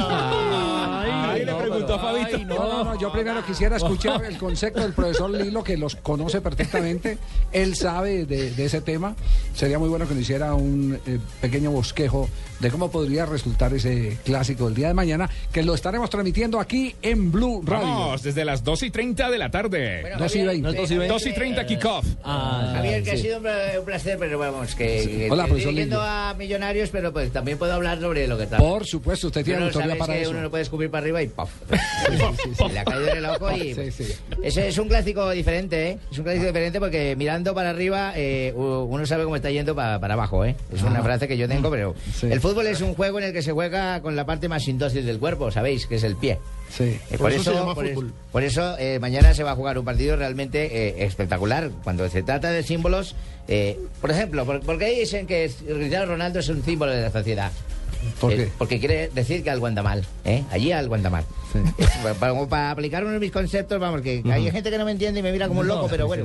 Ay, le preguntó a Fabito. No, no, no, yo primero quisiera escuchar el concepto del profesor Lilo, que los conoce perfectamente. Él sabe de, de ese tema. Sería muy bueno que nos hiciera un eh, pequeño bosquejo de cómo podría resultar ese clásico del día de mañana, que lo estaremos transmitiendo aquí en Blue Radio. Vamos, desde las 2 y 30 de la tarde. Bueno, 2 y Javier, 20. No, 2 y 20. 2 y 30 kickoff. Javier, que ha sí. sido un, un placer, pero vamos, que, que Hola, estoy profesor dirigiendo a millonarios, pero pues también puedo hablar sobre lo que está. Por supuesto, usted tiene Uno autoridad para que eso. uno lo puede escupir para arriba y ¡paf! Se le ha caído en el ojo y... Sí, sí. Ese es un clásico diferente, ¿eh? Es un clásico diferente porque mirando para arriba eh, uno sabe cómo está yendo pa- para abajo, ¿eh? Es una Ah. frase que yo tengo, pero Sí. el fútbol es un juego en el que se juega con la parte más indócil del cuerpo, ¿sabéis? Que es el pie. Sí. Eh, por, eso, se llama por, fútbol. es- por eso, eh, mañana se va a jugar un partido realmente eh, espectacular. Cuando se trata de símbolos, eh, por ejemplo, por, ¿por qué dicen que Cristiano Ronaldo es un símbolo de la sociedad? ¿Por Eh, qué? porque quiere decir que algo anda mal, ¿eh? Allí algo anda mal. Eh, para, para aplicar uno de mis conceptos, vamos, que hay gente que no me entiende y me mira como un loco, pero bueno.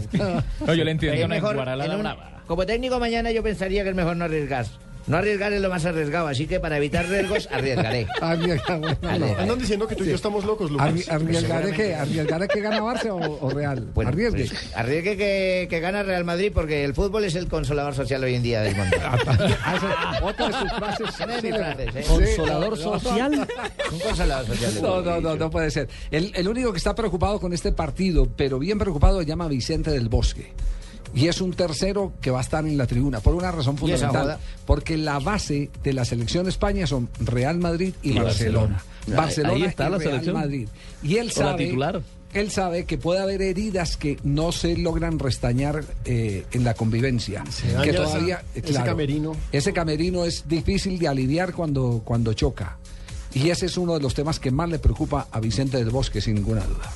No, yo le entiendo. Mejor, en un- como técnico mañana yo pensaría que es mejor no arriesgar. No arriesgar es lo más arriesgado, así que para evitar riesgos arriesgaré. Arriesga- bueno, no. Andan diciendo que tú y yo estamos locos, Lucas. Arri- ¿Arriesgaré que, ¿Arriesgaré que gana Barça o, o Real? Bueno, Arriesgue. pues, arriesgue que, que gana Real Madrid porque el fútbol es el consolador social hoy en día del mundo. Ah, esa- otra de sus frases. Una de mis célebres. frases, ¿eh? Consolador Sí, social. Un consolador social. No, no, no, no puede ser. El, el único que está preocupado con este partido, pero bien preocupado, se llama Vicente del Bosque. Y es un tercero que va a estar en la tribuna, por una razón ¿Y esa fundamental. Porque la base de la selección España son Real Madrid y, Y Barcelona. Barcelona. Barcelona Ahí está y la Real selección. Madrid. Y él la sabe, titular. él sabe que puede haber heridas que no se logran restañar eh, en la convivencia. que esa- todavía, ese claro, camerino. Ese camerino es difícil de aliviar cuando, cuando choca. Y ese es uno de los temas que más le preocupa a Vicente del Bosque, sin ninguna duda.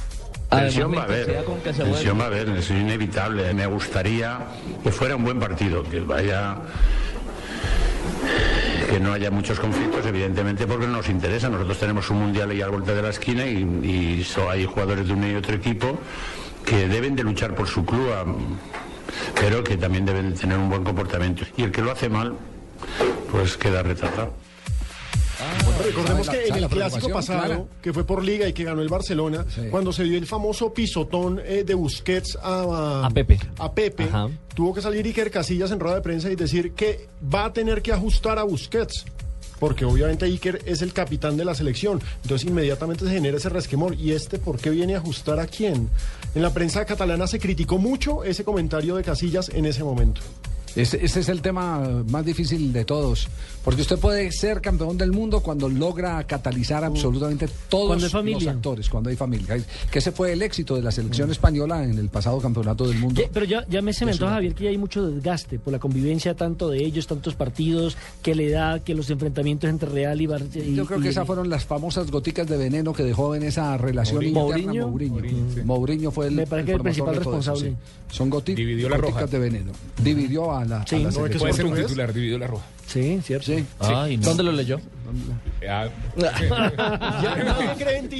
Tensión va a haber, tensión va a haber, es inevitable. Me gustaría que fuera un buen partido, que vaya, que no haya muchos conflictos, evidentemente, porque no nos interesa. Nosotros tenemos un mundial ahí a la vuelta de la esquina y, y so- hay jugadores de uno y otro equipo que deben de luchar por su club, pero que también deben de tener un buen comportamiento. Y el que lo hace mal, pues queda retratado. Recordemos ¿Sabe la- que en el clásico pasado, Clara? que fue por Liga y que ganó el Barcelona, cuando se dio el famoso pisotón eh, de Busquets a, A Pepe. a Pepe, Ajá. tuvo que salir Iker Casillas en rueda de prensa y decir que va a tener que ajustar a Busquets. Porque obviamente Iker es el capitán de la selección. Entonces inmediatamente se genera ese resquemor. ¿Y este por qué viene a ajustar a quién? En la prensa catalana se criticó mucho ese comentario de Casillas en ese momento. Ese, ese es el tema más difícil de todos. Porque usted puede ser campeón del mundo cuando logra catalizar absolutamente todos los actores, cuando hay familia. Que ese fue el éxito de la selección española en el pasado campeonato del mundo. Pero ya, ya me Sudamérica. Javier, que ya hay mucho desgaste por la convivencia tanto de ellos, tantos partidos, que le da, que los enfrentamientos entre Real y Barcelona. Yo creo que esas fueron las famosas goticas de veneno que dejó en esa relación Mourinho. interna Mourinho. Mourinho. Mourinho, fue el, Me parece que el principal responsable. sí. Son goti- Dividió la goticas roja. de veneno. Dividió a la, Sí. a la selección. Puede ser un portugués. titular, dividió la roja. Sí, cierto. Sí. Ay, no. ¿Dónde lo leyó? Ah. Ya.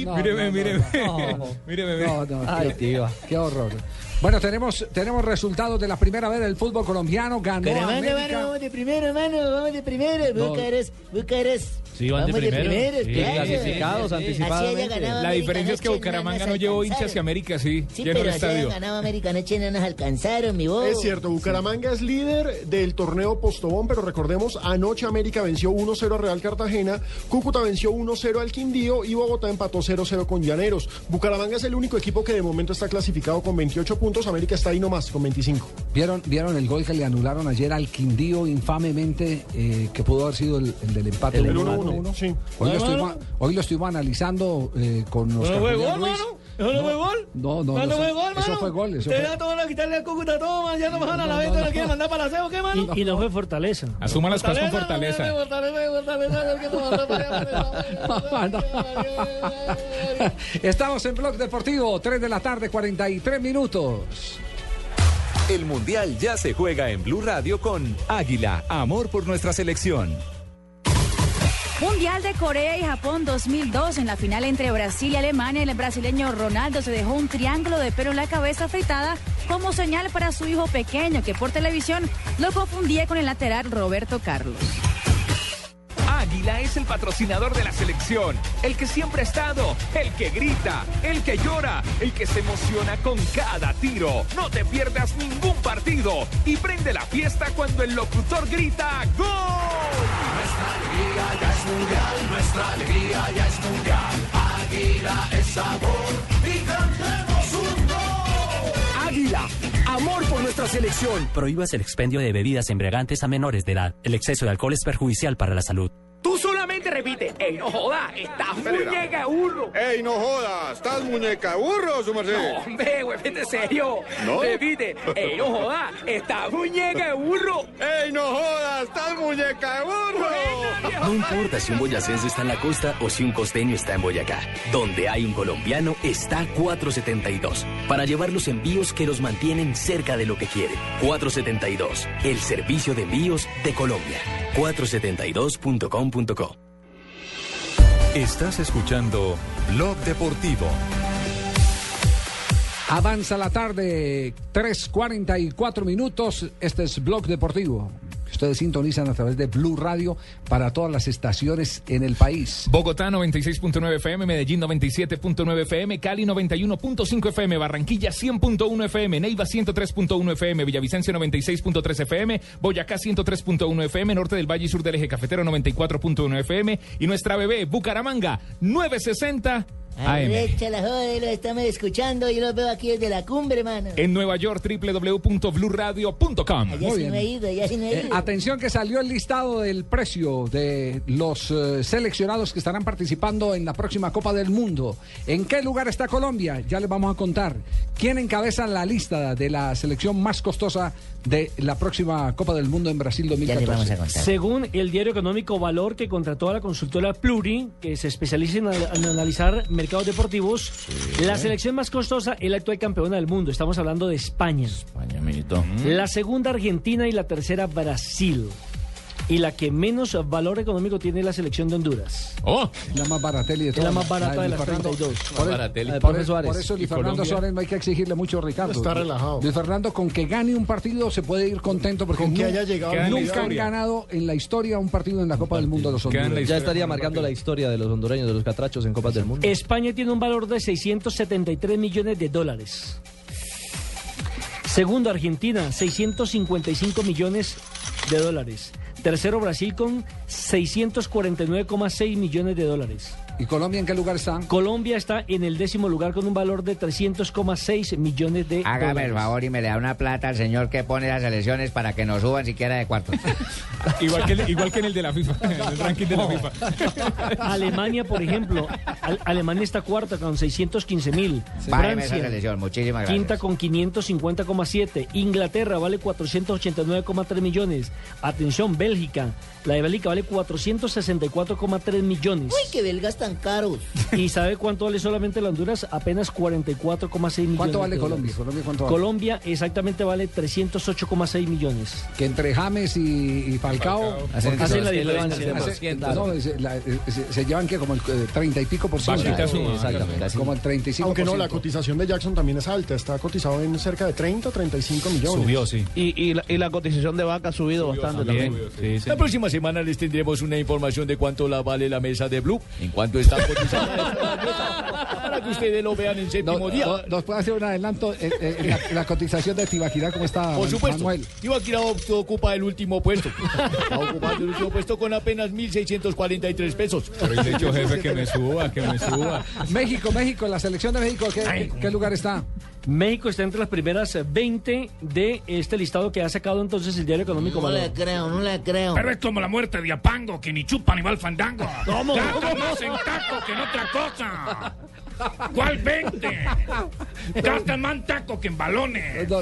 No, míreme, míreme. no. míreme, míreme. No, no, Ay, qué- tío. Qué horror. Bueno, tenemos, tenemos resultados de la primera vez del fútbol colombiano. Ganó Pero mano, América. mano, vamos de primero, mano, vamos de primero. No. Bucares, Bucares. Sí, van de vamos primero. primeros, Sí, claro. clasificados anticipadamente. La América diferencia es que Bucaramanga no llevó hinchas y América sí, Sí, el pero hayan estadio. ganado América anoche no nos alcanzaron, mi voz. Es cierto, Bucaramanga es líder del torneo Postobón, pero recordemos, anoche América venció 1-0 a Real Cartagena, Cúcuta venció 1-0 al Quindío y Bogotá empató 0-0 con Llaneros. Bucaramanga es el único equipo que de momento está clasificado con 28 puntos, América está ahí nomás con 25. ¿Vieron, ¿Vieron el gol que le anularon ayer al Quindío infamemente, eh, que pudo haber sido el, el del empate? El uno a 1-1, uno? sí. Hoy, lo estuvimos, hoy lo estuvimos analizando eh, con ¿Eso Oscar no fue Julián gol, Ruiz. mano? ¿Eso no fue gol? No, no, ¿Eso no, fue gol, eso mano? fue gol. Eso fue- ya todo lo quitarle a Cúcuta todo, man, ya no bajan a la No, venta, no, no no. quieren mandar para la ¿qué, mano? Y, y no fue Fortaleza. Asuma las cosas con fortaleza. Fortaleza, Fortaleza, ¿qué no? Estamos en Blog Deportivo, 3 de la tarde, 43 minutos. El Mundial ya se juega en Blue Radio con Águila, amor por nuestra selección. Mundial de Corea y Japón 2002. En la final entre Brasil y Alemania, el brasileño Ronaldo se dejó un triángulo de pelo en la cabeza afeitada como señal para su hijo pequeño, que por televisión lo confundía con el lateral Roberto Carlos. Águila es el patrocinador de la selección, el que siempre ha estado, el que grita, el que llora, el que se emociona con cada tiro. No te pierdas ningún partido y prende la fiesta cuando el locutor grita ¡Gol! Nuestra alegría ya es mundial, nuestra alegría ya es mundial. Águila es sabor y cantemos un gol. Águila, amor por nuestra selección. Prohíbas el expendio de bebidas embriagantes a menores de edad. El exceso de alcohol es perjudicial para la salud. Tú solamente repite, ¡Ey, no joda! ¡Estás muñeca burro! ¡Ey, no jodas! ¿Estás muñeca burro, su merced? No, hombre, güey, vete serio. ¿No? Repite, ¡Ey, no joda! ¡Estás muñeca burro! ¡Ey, no jodas! ¡Estás muñeca burro! No importa si un boyacense está en la costa o si un costeño está en Boyacá. Donde hay un colombiano está 472. Para llevar los envíos que los mantienen cerca de lo que quieren. 472. El servicio de envíos de Colombia. 472.com.co. Estás escuchando Blog Deportivo. Avanza la tarde, 3.44 minutos. Este es Blog Deportivo. Ustedes sintonizan a través de Blue Radio para todas las estaciones en el país. Bogotá 96.9 FM, Medellín 97.9 FM, Cali 91.5 FM, Barranquilla 100.1 FM, Neiva 103.1 FM, Villavicencio 96.3 FM, Boyacá 103.1 FM, Norte del Valle y Sur del Eje Cafetero 94.1 FM y nuestra bebé Bucaramanga 960 Arrecha la joda, lo estamos escuchando. Yo lo veo aquí desde la cumbre, mano. En Nueva York, www.bluradio.com. Allá sí no he ido, allá sí no he Eh, ido. atención que salió el listado del precio de los eh, seleccionados que estarán participando en la próxima Copa del Mundo. ¿En qué lugar está Colombia? Ya les vamos a contar. ¿Quién encabeza la lista de la selección más costosa de la próxima Copa del Mundo en Brasil 2014? Según el diario económico Valor, que contrató a la consultora Pluri, que se especializa en, al- en analizar mercados deportivos, la selección más costosa es la actual campeona del mundo. Estamos hablando de España. España, amiguito. La segunda Argentina y la tercera Brasil. Y la que menos valor económico tiene la selección de Honduras. ¡Oh! La más baratelli de Es la todas. más barata de Luis las Fernando. 32. Por, el- por La de el- Profe Suárez. por eso Luis ¿Y Fernando Colombia? Suárez no hay que exigirle mucho, Ricardo. Está relajado. Luis Fernando, con que gane un partido se puede ir contento porque Con que nu- haya llegado Queda en la nunca han ganado en la historia un partido en la Copa del Mundo los hondureños. Ya estaría marcando la historia de los hondureños, de los catrachos en Copas del Mundo. España tiene un valor de 673 millones de dólares. Segundo, Argentina, 655 millones de dólares. Tercero, Brasil con 649,6 millones de dólares. ¿Y Colombia en qué lugar está? Colombia está en el décimo lugar con un valor de 300,6 millones de Hágame el favor y me le da una plata al señor que pone las elecciones para que nos suban siquiera de cuartos. Igual que, el, igual que en el de la FIFA, en el ranking de la FIFA. Alemania, por ejemplo, Al- Alemania está cuarta con 615 mil. Bájeme esa selección, muchísimas gracias. Quinta con 550,7. Inglaterra vale 489,3 millones. Atención, Bélgica. La de Bélgica vale 464,3 millones. Uy, qué belgas tan caros. ¿Y sabe cuánto vale solamente la Honduras? Apenas 44,6 millones. ¿Cuánto vale de Colombia? Colombia, ¿cuánto vale? Colombia exactamente vale 308,6 millones. Que entre James y, y Falcao Hacen Hacen la diferencia. Hace- no, se, la- eh, se- se llevan que como el eh, 30 y pico por ciento. Suma, Exactamente. Como el 35 Aunque no, la cotización de Jackson también es alta. Está cotizado en cerca de 30 o 35 millones. Y, y, la, y la cotización de vaca ha subido bastante también. La próxima semana les tendremos una información de cuánto la vale la mesa de Blue, en cuánto para que ustedes lo vean en séptimo No, día. no, ¿Nos puede hacer un adelanto en, en- en la, cotización de Tibaquirá? ¿Cómo está, Por supuesto, Manuel? Ibaquira ocupa el último puesto. Está ocupando el último puesto con apenas 1.643 pesos. Pero he dicho, jefe, que me suba, que me suba. México, México, la selección de México, ¿qué, qué- qué lugar está? México está entre las primeras 20 de este listado que ha sacado entonces el diario económico No le creo, no le creo. Pero es como la muerte de Apango, que ni chupa ni va al fandango. ¿Cómo? Gastan más en taco que en otra cosa. ¿Cuál 20? Gastan más en taco que en balones. No,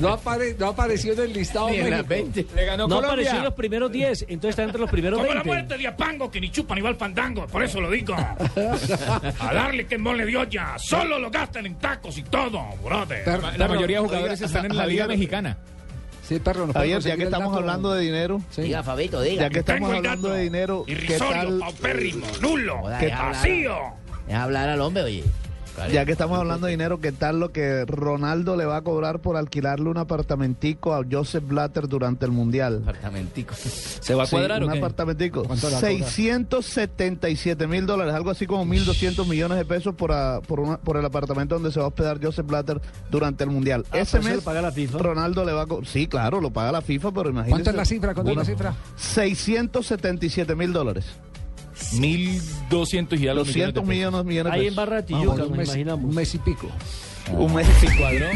no apare- no apareció en el listado México. Le ganó No Colombia. apareció en los primeros 10, entonces está entre los primeros Como la 20. muerte de Apango, que ni chupa ni va al fandango. Por eso lo digo. A darle que mole de olla. Solo lo gastan en tacos y todo, brother. La mayoría de jugadores oiga, están en la Liga Mexicana. Sí, perro, ¿nos puede Javier, ya que estamos dato? hablando de dinero, Sí. Diga, Fabito, diga. ya que estamos hablando de dinero, ¿qué Irrisorio, paupérrimo, nulo, Joda, ¿Qué deja hablar. vacío. Deja hablar al hombre, oye. Ya que estamos hablando de dinero, ¿qué tal lo que Ronaldo le va a cobrar por alquilarle un apartamentico a Joseph Blatter durante el Mundial? Apartamentico. ¿Se va a Sí, cuadrar un o qué? apartamentico. ¿Cuánto le va a cobrar? 677 mil dólares, algo así como 1.200 millones de pesos por, a- por, una- por el apartamento donde se va a hospedar Joseph Blatter durante el Mundial. Ah, Ese se mes lo paga la FIFA. Ronaldo le va a... Sí, claro, lo paga la FIFA, pero imagínese. ¿Cuánto es la cifra? ¿Cuánto es la cifra? 677 mil dólares. 1.200 y algo 200 millones, millones de Ahí pesos. en Barra Vamos, Tijuca, un, nos mes, imaginamos. un mes y pico. Un mes y cuadro.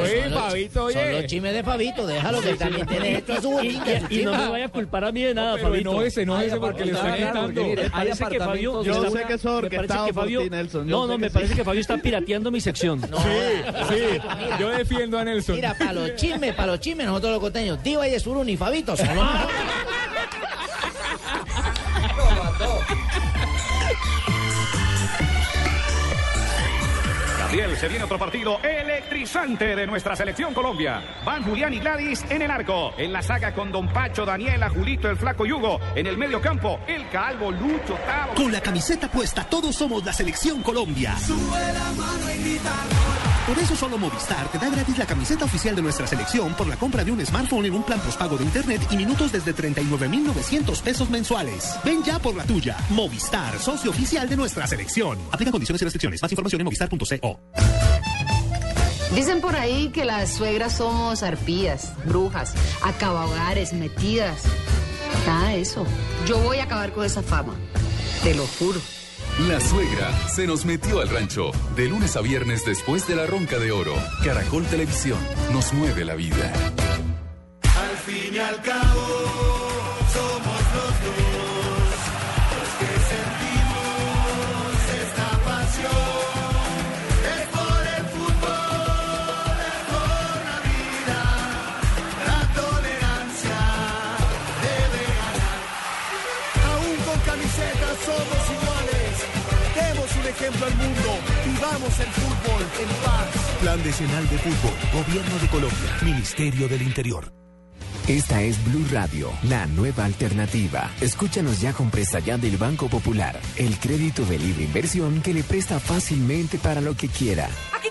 Oye, Fabito, Son los oye. chimes de Fabito, déjalo que también tiene esto a su Y, boquilla. y- y no me vaya a culpar a mí de nada, Pero Fabito. enójese, enójese porque le están mire, Hay apartamentos- Yo está- sé que eso es orquestado que por Fabio- ti, Nelson, No, sé no, me sí. parece que Fabio está pirateando mi sección. Sí, yo defiendo a Nelson. Mira, para los chismes, para los chismes, nosotros los costeños, Diva y Esuru ni Fabito, son los mejores. Gabriel, se viene otro partido electrizante de nuestra selección Colombia. Van Julián y Gladys en el arco. En la saga con Don Pacho, Daniela, Julito, el Flaco Yugo. En el medio campo, el Calvo, Lucho, Tavo. Con la camiseta puesta, todos somos la selección Colombia. Por eso solo Movistar te da gratis la camiseta oficial de nuestra selección por la compra de un smartphone en un plan postpago de internet y minutos desde 39.900 pesos mensuales. Ven ya por la tuya. Movistar, socio oficial de nuestra selección. Aplica condiciones y restricciones. Más información en movistar.co. Dicen por ahí que las suegras somos arpías, brujas, acabahogares, metidas. Nada de eso. Yo voy a acabar con esa fama. Te lo juro. La suegra se nos metió al rancho. De lunes a viernes después de la ronca de oro. Caracol Televisión nos mueve la vida. Al fin y al cabo, ejemplo al mundo. Vivamos el fútbol en paz. Plan Decenal de Fútbol, Gobierno de Colombia, Ministerio del Interior. Esta es Blue Radio, la nueva alternativa. Escúchanos ya con presta ya del Banco Popular, el crédito de libre inversión que le presta fácilmente para lo que quiera. Aquí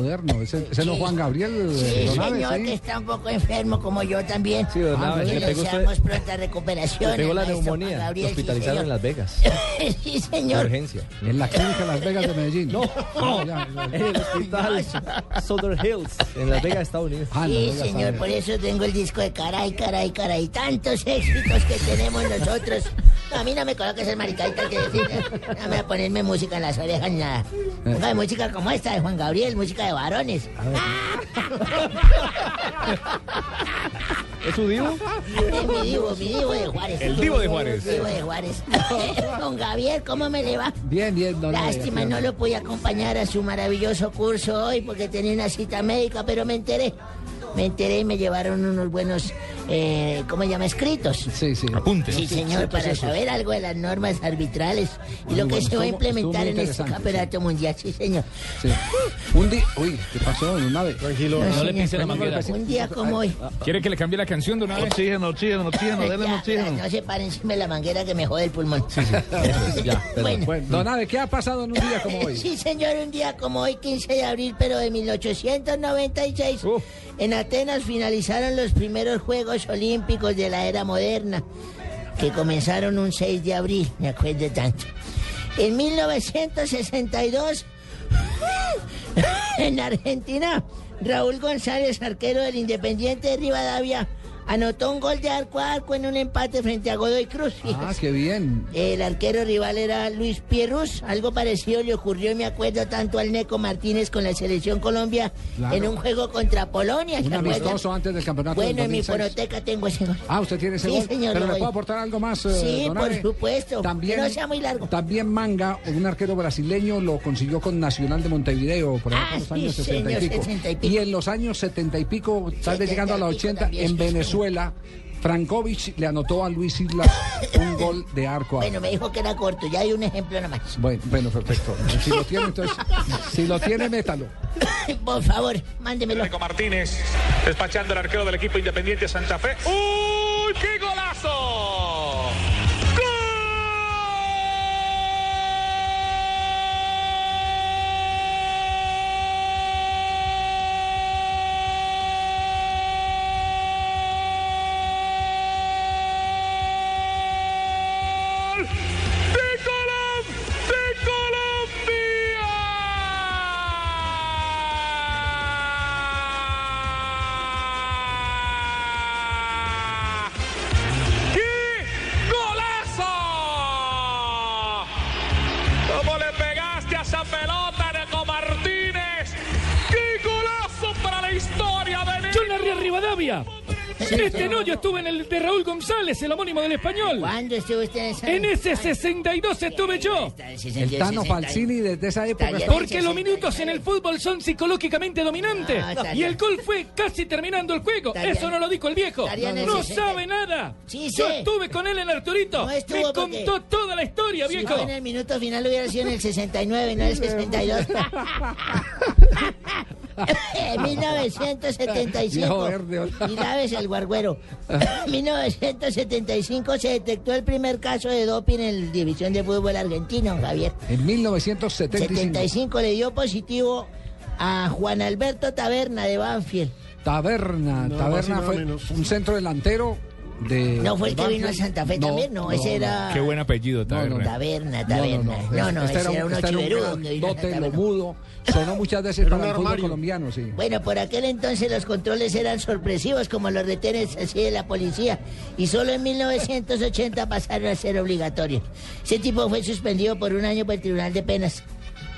Moderno. Ese, ese no es Juan Gabriel. Sí, eh, don Abe, señor, sí. que está un poco enfermo como yo también. Sí, don Ah, Abe, que le pegó usted- pronta recuperación. Le pegó la neumonía. Gabriel, Lo sí, hospitalizaron en Las Vegas. sí, De señor. urgencia. En la clínica Las Vegas de Medellín. No, no, ya. En el hospital Southern Hills, en Las Vegas, Estados Unidos. Sí, señor, por eso tengo el disco de caray, caray, caray. Tantos éxitos que tenemos nosotros. No, a mí no me coloques el maricadita que decir. No me voy a ponerme música en las orejas ni nada. Ponga música como esta de Juan Gabriel, música de varones. ¿Es su divo? Es mi divo, mi divo de Juárez. El divo de Juárez. Divo de Juárez. Don Javier, ¿cómo me le va? Bien, bien, Lástima, no lo pude acompañar a su maravilloso curso hoy porque tenía una cita médica, pero me enteré. Me enteré y me llevaron unos buenos, eh, ¿cómo se llama? Escritos. Sí, sí. Apuntes. Sí, señor, para saber algo de las normas arbitrales y lo Muy que bueno, se va a implementar en este campeonato mundial. Sí, señor. Sí. Un día. Uy, ¿qué pasó, don Abe? Tranquilo. No, No le señor. pise la manguera. Un día como hoy. ¿Quiere que le cambie la canción de una vez? Oxígeno, oxígeno, oxígeno, denle Ya, oxígeno. No se pare encima de la manguera que me jode el pulmón. Ya, perdón. Bueno. Bueno, don Abe, ¿qué ha pasado en un día como hoy? Sí, señor, un día como hoy, 15 de abril, pero de 1896, en Atenas finalizaron los primeros Juegos Olímpicos de la era moderna, que comenzaron un 6 de abril, me acuerdo tanto. En 1962, en Argentina, Raúl González, arquero del Independiente de Rivadavia, anotó un gol de arco a arco en un empate frente a Godoy Cruz. Ah, qué bien. El arquero rival era Luis Pierrus. Algo parecido le ocurrió, me acuerdo, tanto al Neco Martínez con la selección Colombia Claro. en un juego contra Polonia. ¿se Un amistoso antes del campeonato Bueno, del en mi 2006. fonoteca tengo ese gol. Ah, usted tiene ese Sí, gol. señor, Pero le puedo aportar algo más, eh, Sí, por supuesto. También, Que no sea muy largo. También Manga, un arquero brasileño, lo consiguió con Nacional de Montevideo por Ah, los años 60 señor, y, pico. 60 y pico. Y en los años 70 y pico, tal vez 70 llegando a los y pico 80, también, en señor. Venezuela, Frankovic le anotó a Luis Islas un gol de arco a Bueno, me dijo que era corto. Ya hay un ejemplo nomás. Bueno, bueno, perfecto. Si lo tiene, entonces, si lo tiene, métalo. Por favor, mándemelo. Nico Martínez despachando el arquero del equipo Independiente Santa Fe. ¡Uy, qué golazo! Este no, yo estuve en el de Raúl González, el homónimo del español. ¿Cuándo estuvo usted en esa? En ese 62 estuve yo. El Tano Falsini desde esa época. Porque los minutos en el fútbol son psicológicamente dominantes. Y el gol fue casi terminando el juego. Eso no lo dijo el viejo. No 60. sabe nada. Sí, Yo estuve con él en Arturito. Me contó toda la historia, Si viejo. en el minuto final hubiera sido en el 69, no en el 62. en 1975. Viejo verde, hola. y laves el guarguero. En 1975 se detectó el primer caso de doping en la división de fútbol argentino, Javier. En 1975. 75 le dio positivo a Juan Alberto Taberna de Banfield. Taberna. No, Taberna fue menos. un centro delantero de. No fue el que vino a. Santa Fe también, no, ese era- Qué buen apellido, Taberna. Taberna, No, taberna. No, no, este ese era uno este un chiverudo gran que vino a dote, lo mudo. Sonó muchas veces Era para un el fútbol colombiano, sí. Bueno, por aquel entonces los controles eran sorpresivos como los retenes así de la policía y solo en 1980 pasaron a ser obligatorios. Ese tipo fue suspendido por un año por el Tribunal de Penas.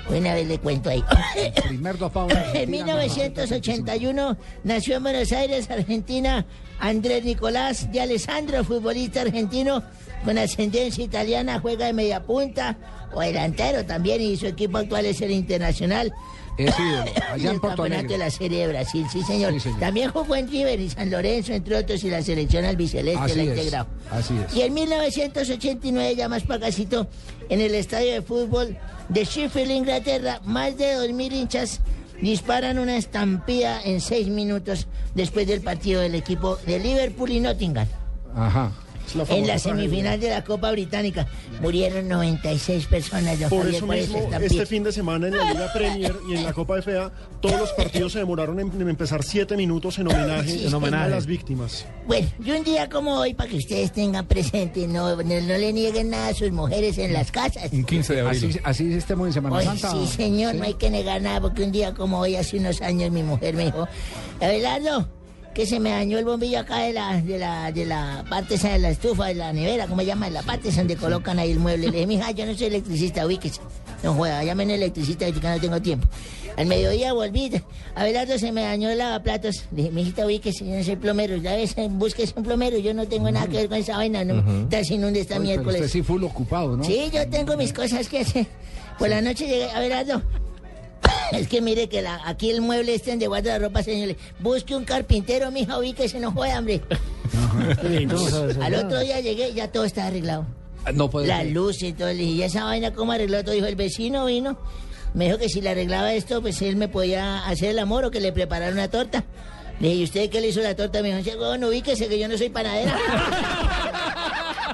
Una vez le cuento ahí. El primer En 1981 nació en Buenos Aires, Argentina, Andrés Nicolás de Alessandro, futbolista argentino con ascendencia italiana, juega de media punta o delantero también y su equipo actual es el Internacional. Es ídolo, allá en Porto de la Serie de Brasil, sí señor. Sí, señor. También jugó en River y San Lorenzo, entre otros, y la selección albiceleste Así la integrado. así es. Y en 1989, ya más pagacito, en el estadio de fútbol de Sheffield, Inglaterra, más de 2.000 hinchas disparan una estampida en seis minutos después del partido del equipo de Liverpool y Nottingham. Ajá. En la semifinal de la Copa Británica murieron 96 personas. Por Javier, eso mismo, este fin de semana en la Liga Premier y en la Copa de FA, todos los partidos se demoraron en, en empezar siete minutos en homenaje, Sí, En a las víctimas. Bueno, y un día como hoy, para que ustedes tengan presente, no, no, no le nieguen nada a sus mujeres en las casas. Un 15 de abril. Así, así estemos en Semana Santa. sí, señor, Sí. no hay que negar nada, porque un día como hoy, hace unos años, mi mujer me dijo, Abelardo, que se me dañó el bombillo acá de la, de la, de la parte esa de la estufa, de la nevera, ¿cómo se llama? La parte esa donde colocan ahí el mueble. Le dije, mija, yo no soy electricista, ubíquese. No juega, llamen electricista, que no tengo tiempo. Al mediodía volví, Abelardo se me dañó el lavaplatos. Le dije, mijita, ubíquese, yo no soy plomero. Ya ves, búsquese un plomero, yo no tengo nada que ver con esa vaina, no. Ujú. Está sin Oye, pero miércoles. usted sí full ocupado, ¿no? Sí, yo tengo mis cosas que hacer. Por la noche llegué, a ver, Aldo. Es que mire que la- aquí el mueble este donde guarda la ropa, señores. Busque un carpintero, mija, ubíquese, no juega, hombre. Al otro día llegué y ya todo está arreglado. No puede La ser. luz y todo. Le dije, ¿y esa vaina cómo arregló todo? Dijo, el vecino vino. Me dijo que si le arreglaba esto, pues él me podía hacer el amor o que le preparara una torta. Le dije, ¿y usted qué le hizo la torta? Me dijo, bueno, ubíquese que yo no soy panadera.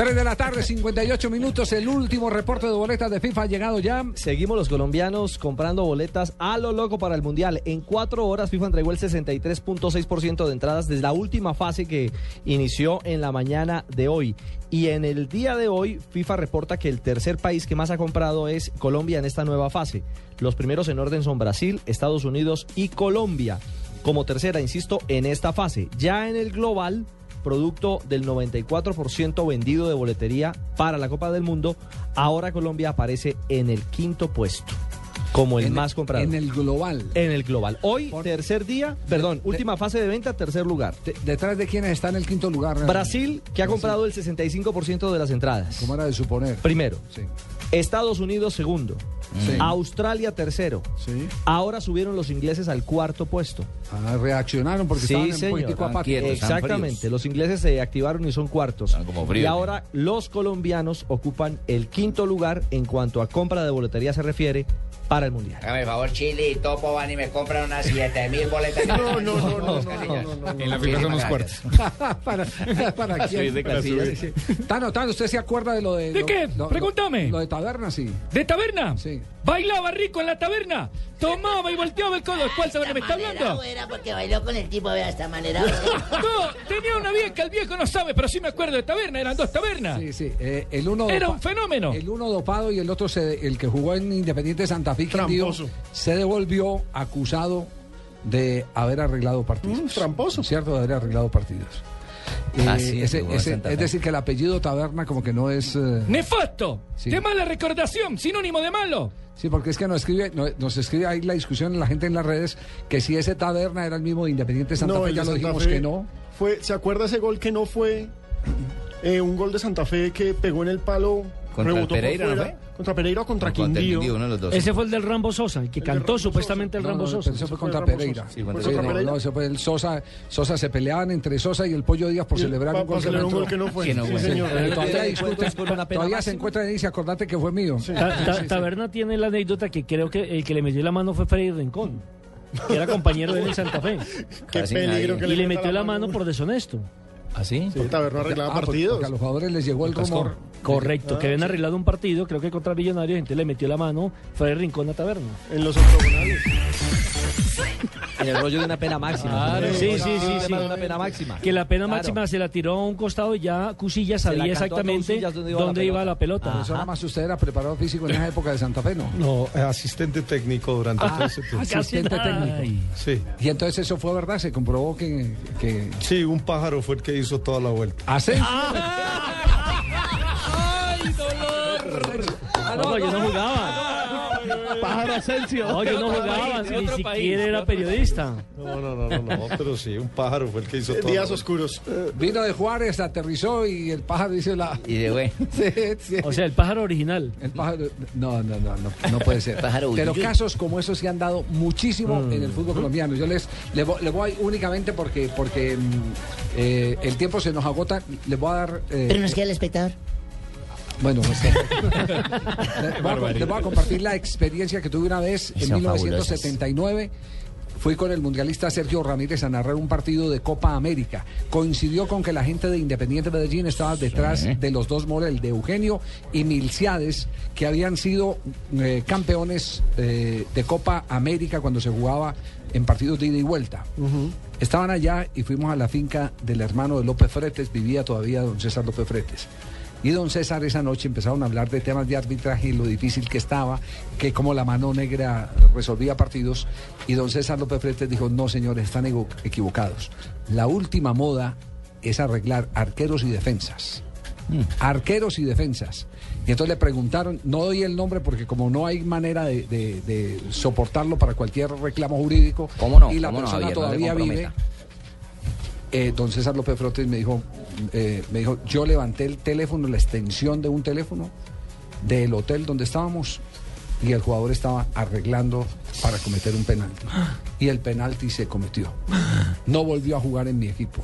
Tres de la tarde, 58 minutos. El último reporte de boletas de FIFA ha llegado ya. Seguimos los colombianos comprando boletas a lo loco para el Mundial. En cuatro horas FIFA entregó el 63.6% de entradas desde la última fase que inició en la mañana de hoy. Y en el día de hoy FIFA reporta que el tercer país que más ha comprado es Colombia en esta nueva fase. Los primeros en orden son Brasil, Estados Unidos y Colombia. Como tercera, insisto, en esta fase. Ya en el global producto del 94% vendido de boletería para la Copa del Mundo, ahora Colombia aparece en el quinto puesto. Como el En- más comprado. en el global. En el global. Hoy, tercer día, perdón, última fase de venta, tercer lugar. ¿Detrás de quiénes está en el quinto lugar? Brasil, que ha Brasil. comprado el 65% de las entradas. Como era de suponer. Primero. Estados Unidos, segundo. Sí. Australia, tercero. Ahora subieron los ingleses al cuarto puesto. Ah, reaccionaron porque sí, estaban en político. Exactamente. Los ingleses se activaron y son cuartos. fríos. y ahora los colombianos ocupan el quinto lugar en cuanto a compra de boletería se refiere para el Mundial. Hágame favor, Chile y Topo van y me compran unas 7000 boletas. No, no, no, no, no, no, En la FIFA son los cuartos. para, para quién. de casilla. Sí, sí. Tano, Tano, ¿usted se acuerda de lo de... ¿De lo- qué? lo- Pregúntame. Lo, de taberna, sí. ¿De taberna? Sí. Bailaba rico en la taberna. Tomaba y volteaba el codo. ¿Cuál sabe me está hablando? Era porque bailó con el tipo de hasta manera. No, tenía una vieja, el viejo no sabe, pero sí me acuerdo de taberna, eran dos tabernas. Sí, sí. eh, el uno Era un fenómeno. El uno dopado y el otro, se- el que jugó en Independiente Santa Fe, Quindío, Tramposo. se devolvió acusado de haber arreglado partidos. tramposo. ¿Cierto? De haber arreglado partidos. Eh, Ah, sí, ese- ese- es decir, que el apellido Taberna como que no es... eh, ¡Nefasto! Sí. ¡De mala recordación! ¡Sinónimo de malo! Sí, porque es que nos escribe, no- nos escribe ahí la discusión la gente en las redes que si ese Taberna era el mismo de Independiente Santa No, Fe, ya lo dijimos Fe que no. Fue, ¿Se acuerda ese gol que no fue eh, un gol de Santa Fe que pegó en el palo? ¿Contra el rebotó Pereira, no fue? ¿Contra Pereira o contra contra Quindío? Quindío, uno de los dos. Ese fue el del Rambo Sosa, el que cantó supuestamente el No, Rambo no, Sosa. eso fue contra Pereira. Sosa. Sí, contra Pereira. no, eso fue el Sosa. Sosa se peleaban entre Sosa y el Pollo Díaz por Y- celebrar un gol un que no fue. Que no Sí, fue. señor. Pero todavía discuten, todavía se encuentran y dice, acordate que fue mío. Ta- ta- Taberna tiene la anécdota que creo que el que le metió la mano fue Freddy Rincón, que era compañero de él en Santa Fe. Qué peligro que Y le metió la mano por deshonesto. ¿Así? Sí, Taberna arreglaba Ah, porque- partidos. porque a los jugadores les llegó el rumor. Correcto, que Ah, habían sí. arreglado un partido, creo que contra Millonarios, gente le metió la mano Freddy Rincón a Taberna. En los octogonales. En el rollo de una pena máxima. Claro, sí, sí, sí, sí. una pena máxima. Que la pena Claro. máxima se la tiró a un costado y ya Cusilla sabía exactamente dónde iba la iba la pelota. Eso nada más usted era preparado físico en esa época de Santa Fe, ¿no? No, asistente técnico durante todo ese tiempo. Asistente técnico. Sí. Y entonces eso fue verdad, se comprobó que... que... Sí, un pájaro fue el que hizo toda la vuelta. ¿Hace? ¡Ay, dolor! No, yo no jugaba. Pájaro Asensio. No, yo no jugaba, ni siquiera era periodista. No, no, no, no, no, pero sí, un pájaro fue el que hizo toda la Días oscuros. Vino de Juárez, aterrizó y el pájaro hizo la... Y de güey. Sí, sí. O sea, el pájaro original. El pájaro, no, no, no, no, no puede ser. Pájaro Pero casos como esos se han dado muchísimo Mm. en el fútbol colombiano. Yo les le, vo- le voy únicamente porque porque mm, eh, el tiempo se nos agota. Les voy a dar. eh, Pero nos queda el espectador. Bueno, no sé. les, voy a, les voy a compartir la experiencia que tuve una vez en Son 1979. Fui con el mundialista Sergio Ramírez a narrar un partido de Copa América. Coincidió con que la gente de Independiente Medellín estaba detrás Sí. de los dos Morel, de Eugenio y Milciades, que habían sido eh, campeones eh, de Copa América cuando se jugaba en partidos de ida y vuelta. Estaban allá y fuimos a la finca del hermano de López Fretes, vivía todavía don César López Fretes. Y don César esa noche empezaron a hablar de temas de arbitraje y lo difícil que estaba, que como la mano negra resolvía partidos. Y don César López Fretes dijo, no señores, están equivo- equivocados. La última moda es arreglar arqueros y defensas. Arqueros y defensas. Y entonces le preguntaron, no doy el nombre porque como no hay manera de, de- de soportarlo para cualquier reclamo jurídico ¿Cómo no? y la ¿Cómo no, persona? No todavía vive, eh, don César López Frotes me dijo, eh, me dijo, yo levanté el teléfono, la extensión de un teléfono del hotel donde estábamos y el jugador estaba arreglando para cometer un penalti. Y el penalti se cometió. No volvió a jugar en mi equipo.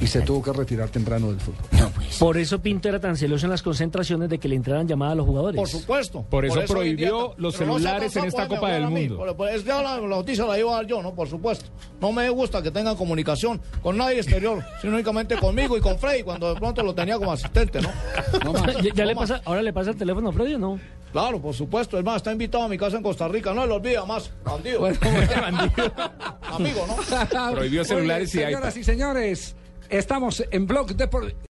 Y se tuvo que retirar temprano del fútbol. Por eso Pinto era tan celoso en las concentraciones de que le entraran llamadas a los jugadores. Por supuesto. Por eso prohibió los no celulares en esta Copa del. Mundo. Por- por- es que la, la noticia la iba a dar yo, ¿no? Por supuesto. No me gusta que tengan comunicación con nadie exterior, sino únicamente conmigo y con Freddy, cuando de pronto lo tenía como asistente, ¿no? ya, ya No le más. pasa, ahora le pasa el teléfono a Freddy o no? Claro, por supuesto. Es más, está invitado a mi casa en Costa Rica. No lo olvida más. Bandido. Bueno, Amigo, ¿no? Prohibió celulares y Señoras iPad. y señores, estamos en Blog Deportivo.